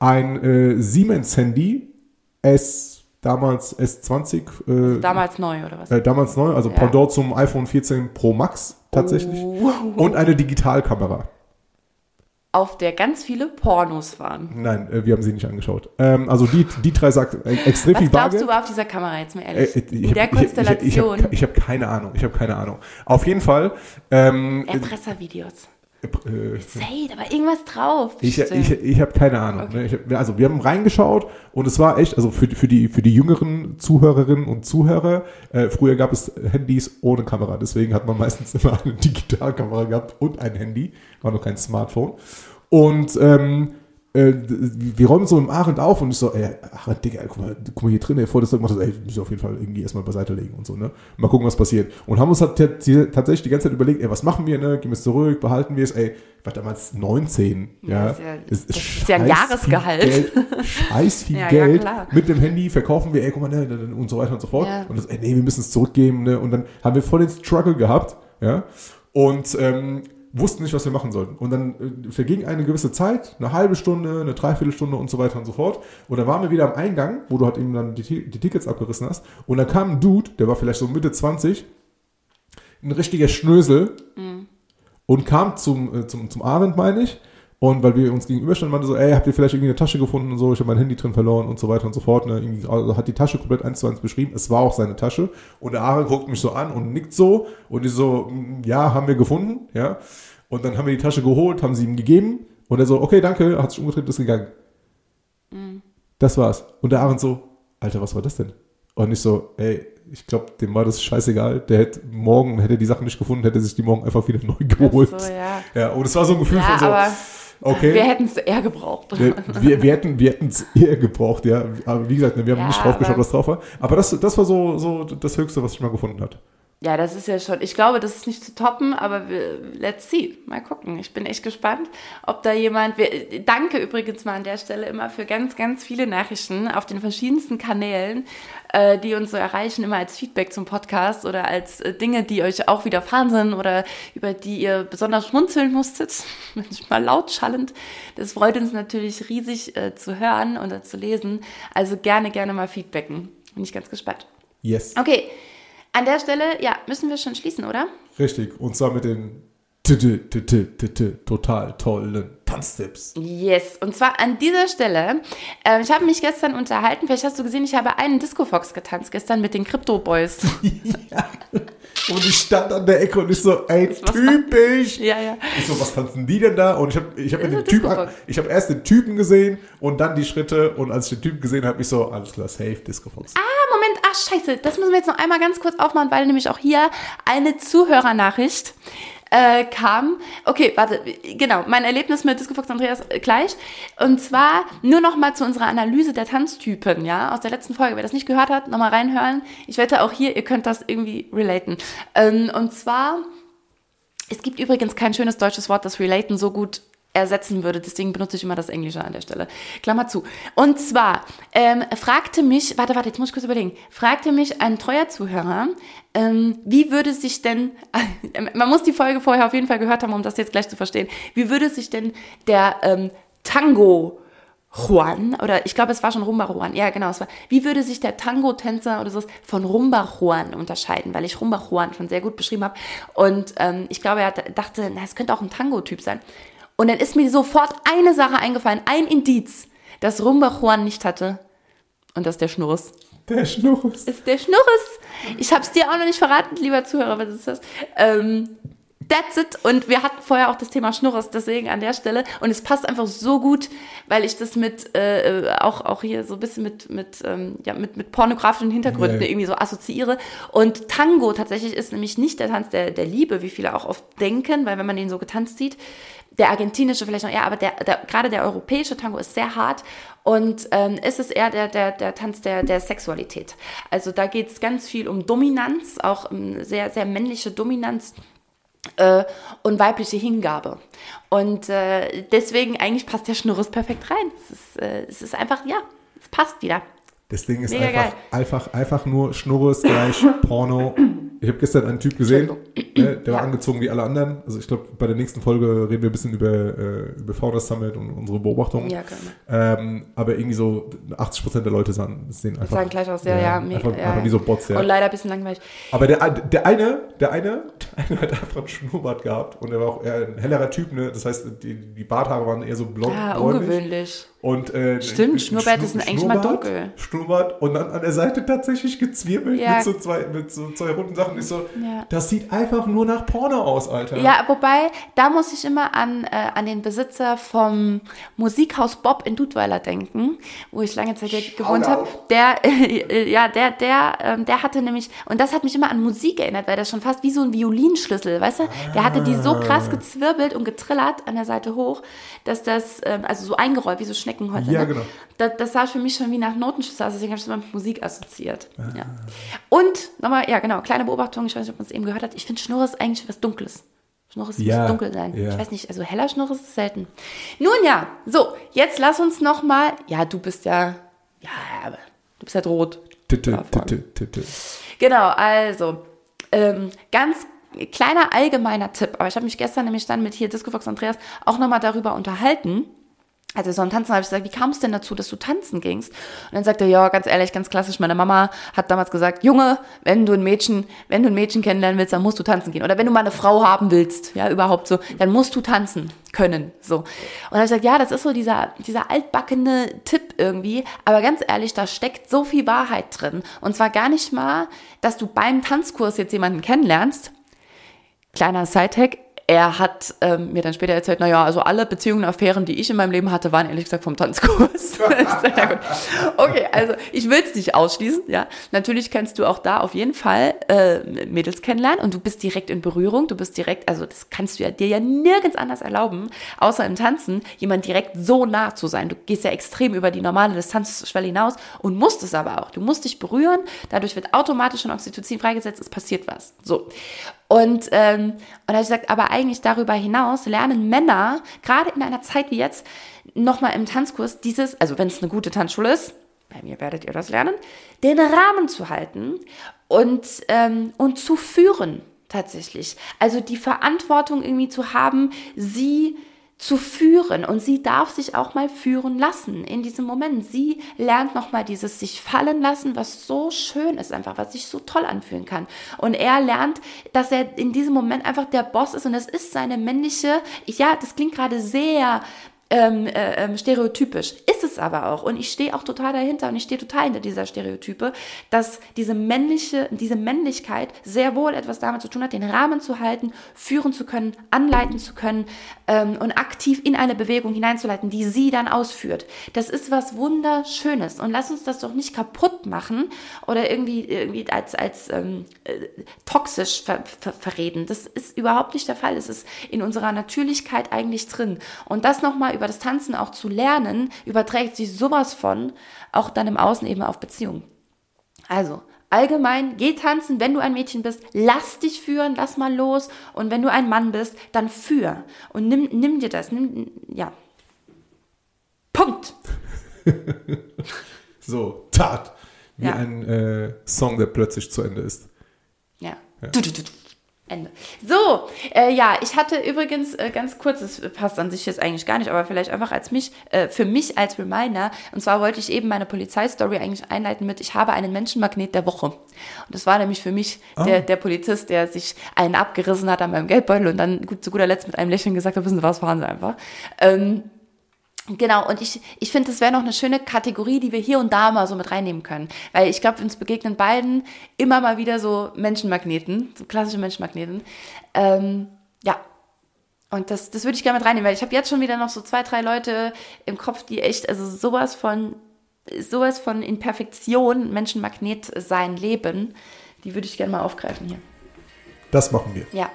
Ein äh, Siemens Handy S, damals S20, äh, Damals neu, oder was? äh, damals neu, also Ja. Pendant zum iPhone 14 Pro Max tatsächlich. Oh. Und eine Digitalkamera. auf der ganz viele Pornos waren. Nein, äh, wir haben sie nicht angeschaut. Ähm, also die, die drei sagt äh, extrem Was viel glaubst Bargeld. du war auf dieser Kamera jetzt mal ehrlich? Äh, äh, In der hab- ich, Konstellation. Ich, ich, ich habe keine Ahnung. Ich habe keine Ahnung. Auf jeden Fall. Ähm, Erpresservideos. Äh, Say, da war irgendwas drauf. Ich, ich, ich habe keine Ahnung. Ne? Ich hab, also wir haben reingeschaut und es war echt, also für, die- für, die, für die jüngeren Zuhörerinnen und Zuhörer, äh, früher gab es Handys ohne Kamera. Deswegen hat man meistens [laughs] immer eine Digitalkamera gehabt und ein Handy, war noch kein Smartphone. Und ähm, äh, wir räumen so im Arendt auf und ich so, ey, Arendt, Digga, guck mal, guck mal hier drin, ey, vor das gemacht hast, ey, müssen wir auf jeden Fall irgendwie erstmal beiseite legen und so, ne? Mal gucken, was passiert. Und haben uns halt tatsächlich die ganze Zeit überlegt, ey, was machen wir, ne? Gehen wir es zurück, behalten wir es, ey, ich war damals 19, ja. Ja, ist ja- das ist ja ein Jahresgehalt. Viel Geld, scheiß [laughs] viel Ja, ja, Geld. klar. Mit dem Handy verkaufen wir, ey, guck mal, ne, ne, und so weiter und so fort. Ja. Und das, ey, nee, wir müssen es zurückgeben, ne? Und dann haben wir voll den Struggle gehabt, ja. Und ähm, wussten nicht, was wir machen sollten. Und dann äh, verging eine gewisse Zeit, eine halbe Stunde, eine Dreiviertelstunde und so weiter und so fort. Und dann waren wir wieder am Eingang, wo du halt eben dann die, die Tickets abgerissen hast. Und dann kam ein Dude, der war vielleicht so Mitte 20, ein richtiger Schnösel und kam zum, äh, zum, zum Abend, meine ich. Und weil wir uns gegenüberstanden, meinte so, ey, habt ihr vielleicht irgendwie eine Tasche gefunden und so, ich habe mein Handy drin verloren und so weiter und so fort. Ne? Irgendwie, also hat die Tasche komplett eins zu eins beschrieben. Es war auch seine Tasche. Und der Aaron guckt mich so an und nickt so. Und ich so, "Mm, ja, haben wir gefunden. ja. Und dann haben wir die Tasche geholt, haben sie ihm gegeben. Und er so, okay, danke, hat sich umgedreht, ist gegangen. Das war's. Und der Aaron so, Alter, was war das denn? Und ich so, ey, ich glaube, dem war das scheißegal. Der hätte morgen, hätte die Sachen nicht gefunden, hätte sich die morgen einfach wieder neu geholt. so, ja. Ja, und es war so ein Gefühl Ja, von so, okay. wir hätten es eher gebraucht. wir, wir, wir hätten wir es eher gebraucht, ja. Aber wie gesagt, wir haben Ja, nicht drauf geschaut, was drauf war. Aber das, das war so, so das Höchste, was ich mal gefunden hat. Ja, das ist ja schon, ich glaube, das ist nicht zu toppen, aber wir, let's see. Mal gucken. Ich bin echt gespannt, ob da jemand, wir, danke übrigens mal an der Stelle immer für ganz, ganz viele Nachrichten auf den verschiedensten Kanälen, äh, die uns so erreichen, immer als Feedback zum Podcast oder als äh, Dinge, die euch auch widerfahren sind oder über die ihr besonders schmunzeln musstet, [laughs] manchmal lautschallend. Das freut uns natürlich riesig äh, zu hören oder zu lesen. Also gerne, gerne mal feedbacken. Bin ich ganz gespannt. Yes. Okay, an der Stelle, ja, müssen wir schon schließen, oder? Richtig. Und zwar mit den total tollen Tanztipps. Yes, und zwar an dieser Stelle, äh, ich habe mich gestern unterhalten, vielleicht hast du gesehen, ich habe einen Disco Fox getanzt gestern mit den Crypto Boys. [laughs] Und ich stand an der Ecke und ich so, ey, typisch. ja, ja. Ich so, was tanzen die denn da? Und ich habe ich hab den ist Typ, Disco an- Fox. ich habe erst den Typen gesehen und dann die Schritte. Und als ich den Typen gesehen habe, ich so, alles klar, safe, Disco Fox. Ah, Moment, ach scheiße, das müssen wir jetzt noch einmal ganz kurz aufmachen, weil nämlich auch hier eine Zuhörernachricht äh, kam. Okay, warte, genau, mein Erlebnis mit Disco Fox Andreas äh, gleich. Und zwar nur noch mal zu unserer Analyse der Tanztypen, ja, aus der letzten Folge. Wer das nicht gehört hat, nochmal reinhören. Ich wette auch hier, ihr könnt das irgendwie relaten. Ähm, und zwar, es gibt übrigens kein schönes deutsches Wort, das relaten so gut ersetzen würde. Deswegen benutze ich immer das Englische an der Stelle. Klammer zu. Und zwar ähm, fragte mich, warte, warte, jetzt muss ich kurz überlegen, fragte mich ein treuer Zuhörer, ähm, wie würde sich denn, [laughs] man muss die Folge vorher auf jeden Fall gehört haben, um das jetzt gleich zu verstehen, wie würde sich denn der ähm, Tango Juan, oder ich glaube, es war schon Rumba Juan, ja genau, es war, wie würde sich der Tango-Tänzer oder so von Rumba Juan unterscheiden, weil ich Rumba Juan schon sehr gut beschrieben habe und ähm, ich glaube, er dachte, na, es könnte auch ein Tango-Typ sein. Und dann ist mir sofort eine Sache eingefallen, ein Indiz, das Rumba Juan nicht hatte und das ist der Schnurres. Der Schnurrs. Ist der Schnurres. Ich habe es dir auch noch nicht verraten, lieber Zuhörer, was ist das? Ähm, that's it. Und wir hatten vorher auch das Thema Schnurres, deswegen an der Stelle. Und es passt einfach so gut, weil ich das mit, äh, auch, auch hier so ein bisschen mit, mit, ähm, ja, mit, mit pornografischen Hintergründen Ja. irgendwie so assoziiere. Und Tango tatsächlich ist nämlich nicht der Tanz der, der Liebe, wie viele auch oft denken, weil wenn man den so getanzt sieht, der argentinische vielleicht noch, ja, aber der, der, gerade der europäische Tango ist sehr hart und ähm, es ist eher der, der, der Tanz der, der Sexualität. Also da geht es ganz viel um Dominanz, auch um sehr, sehr männliche Dominanz äh, und weibliche Hingabe. Und äh, deswegen eigentlich passt der Schnurres perfekt rein. Es ist, äh, es ist einfach, ja, es passt wieder. Das Ding ist Mega einfach, geil. einfach, einfach nur Schnurres gleich Porno. Ich habe gestern einen Typ gesehen. ne, der war angezogen wie alle anderen. Also ich glaube, bei der nächsten Folge reden wir ein bisschen über, äh, über Founders Summit und unsere Beobachtungen. Ja, gerne. Ähm, aber irgendwie so 80% der Leute sahen, sehen einfach, Sahen gleich aus, ja, ja, mega, einfach, ja, einfach ja. wie so Bots, ja. Und leider ein bisschen langweilig. Aber der, der eine, der eine, der eine hat einfach einen Schnurrbart gehabt und er war auch eher ein hellerer Typ, ne? Das heißt, die, die Barthaare waren eher so blond. Ja, bräunlich. ungewöhnlich. Und, äh, Stimmt, Schnurrbärte sind eigentlich mal dunkel. Schnurrbart und dann an der Seite tatsächlich gezwirbelt Ja. mit, so zwei, mit so zwei runden Sachen. Ich so, Ja. das sieht einfach nur nach Porno aus, Alter. Ja, wobei, da muss ich immer an, äh, an den Besitzer vom Musikhaus Bob in Dudweiler denken, wo ich lange Zeit hier gewohnt habe. Der, äh, [laughs] ja, der, der, ähm, der hatte nämlich, und das hat mich immer an Musik erinnert, weil das schon fast wie so ein Violinschlüssel, weißt du? Der hatte die so krass gezwirbelt und getrillert an der Seite hoch, dass das, ähm, also so eingerollt, wie so Schneckenhäuser. Ja, ne? genau. Das, das sah für mich schon wie nach Notenschlüssel aus, deswegen habe ich es immer mit Musik assoziiert. Ja. Und nochmal, ja genau, kleine Beobachtung, ich weiß nicht, ob man es eben gehört hat, ich finde Schnurres eigentlich was Dunkles. Schnurres Ja, muss dunkel sein. ja. Ich weiß nicht, also heller Schnurres ist selten. Nun ja, so, jetzt lass uns nochmal, ja, du bist ja, ja, aber du bist ja rot. Davon. titte, titte. Genau, also ähm, ganz kleiner allgemeiner Tipp, aber ich habe mich gestern nämlich dann mit hier Discofox Andreas auch nochmal darüber unterhalten. Also so am Tanzen habe ich gesagt, wie kam es denn dazu, dass du tanzen gingst? Und dann sagt er, ja, ganz ehrlich, ganz klassisch, meine Mama hat damals gesagt, Junge, wenn du ein Mädchen, wenn du ein Mädchen kennenlernen willst, dann musst du tanzen gehen. Oder wenn du mal eine Frau haben willst, ja, überhaupt so, dann musst du tanzen können, so. Und dann habe ich gesagt, ja, das ist so dieser, dieser altbackene Tipp irgendwie, aber ganz ehrlich, da steckt so viel Wahrheit drin. Und zwar gar nicht mal, dass du beim Tanzkurs jetzt jemanden kennenlernst, Kleiner Sidehack. Er hat ähm, mir dann später erzählt, naja, also alle Beziehungen, Affären, die ich in meinem Leben hatte, waren ehrlich gesagt vom Tanzkurs. [laughs] Okay, also ich will es nicht ausschließen, ja. Natürlich kannst du auch da auf jeden Fall äh, Mädels kennenlernen und du bist direkt in Berührung, du bist direkt, also das kannst du ja dir ja nirgends anders erlauben, außer im Tanzen, jemand direkt so nah zu sein. Du gehst ja extrem über die normale Distanzschwelle hinaus und musst es aber auch. Du musst dich berühren, dadurch wird automatisch schon Oxytocin freigesetzt, es passiert was. So. Und, ähm, und ich gesagt, aber eigentlich darüber hinaus lernen Männer, gerade in einer Zeit wie jetzt, nochmal im Tanzkurs dieses, also wenn es eine gute Tanzschule ist, bei mir werdet ihr das lernen, den Rahmen zu halten und, ähm, und zu führen tatsächlich. Also die Verantwortung irgendwie zu haben, sie zu führen und sie darf sich auch mal führen lassen in diesem Moment. Sie lernt nochmal dieses sich fallen lassen, was so schön ist einfach, was sich so toll anfühlen kann. Und er lernt, dass er in diesem Moment einfach der Boss ist und das ist seine männliche, ja, das klingt gerade sehr ähm, äh, ähm, stereotypisch. Ist es aber auch. Und ich stehe auch total dahinter und ich stehe total hinter dieser Stereotype, dass diese männliche, diese Männlichkeit sehr wohl etwas damit zu tun hat, den Rahmen zu halten, führen zu können, anleiten zu können ähm, und aktiv in eine Bewegung hineinzuleiten, die sie dann ausführt. Das ist was Wunderschönes. Und lass uns das doch nicht kaputt machen oder irgendwie, irgendwie als, als ähm, äh, toxisch ver, ver, verreden. Das ist überhaupt nicht der Fall. Es ist in unserer Natürlichkeit eigentlich drin. Und das nochmal über das Tanzen auch zu lernen, überträgt sich sowas von auch dann im Außen eben auf Beziehungen. Also, allgemein, geh tanzen, wenn du ein Mädchen bist, lass dich führen, lass mal los. Und wenn du ein Mann bist, dann führ. Und nimm, nimm dir das, nimm, ja. Punkt. [laughs] So, Tat. Wie Ja. ein äh, Song, der plötzlich zu Ende ist. Ja. Du, du, du, du. Ende. So, äh, ja, ich hatte übrigens äh, ganz kurz, das passt an sich jetzt eigentlich gar nicht, aber vielleicht einfach als mich, äh, für mich als Reminder. Und zwar wollte ich eben meine Polizeistory eigentlich einleiten mit, ich habe einen Menschenmagnet der Woche. Und das war nämlich für mich der, der Polizist, der sich einen abgerissen hat an meinem Geldbeutel und dann gut, zu guter Letzt mit einem Lächeln gesagt hat, wissen Sie was, fahren Sie einfach. Ähm, Genau, und ich, ich finde, das wäre noch eine schöne Kategorie, die wir hier und da mal so mit reinnehmen können. Weil ich glaube, uns begegnen beiden immer mal wieder so Menschenmagneten, so klassische Menschenmagneten. Ähm, ja, und das, das würde ich gerne mit reinnehmen, weil ich habe jetzt schon wieder noch so zwei, drei Leute im Kopf, die echt, also sowas von, sowas von in Perfektion Menschenmagnet sein leben, die würde ich gerne mal aufgreifen hier. Das machen wir. Ja.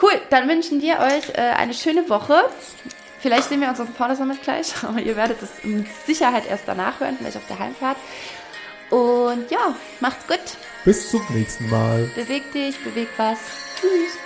Cool, dann wünschen wir euch äh, eine schöne Woche. Vielleicht sehen wir uns auf dem Founders Summit gleich, [laughs] aber ihr werdet es mit Sicherheit erst danach hören, vielleicht auf der Heimfahrt. Und ja, macht's gut. Bis zum nächsten Mal. Beweg dich, beweg was. Tschüss.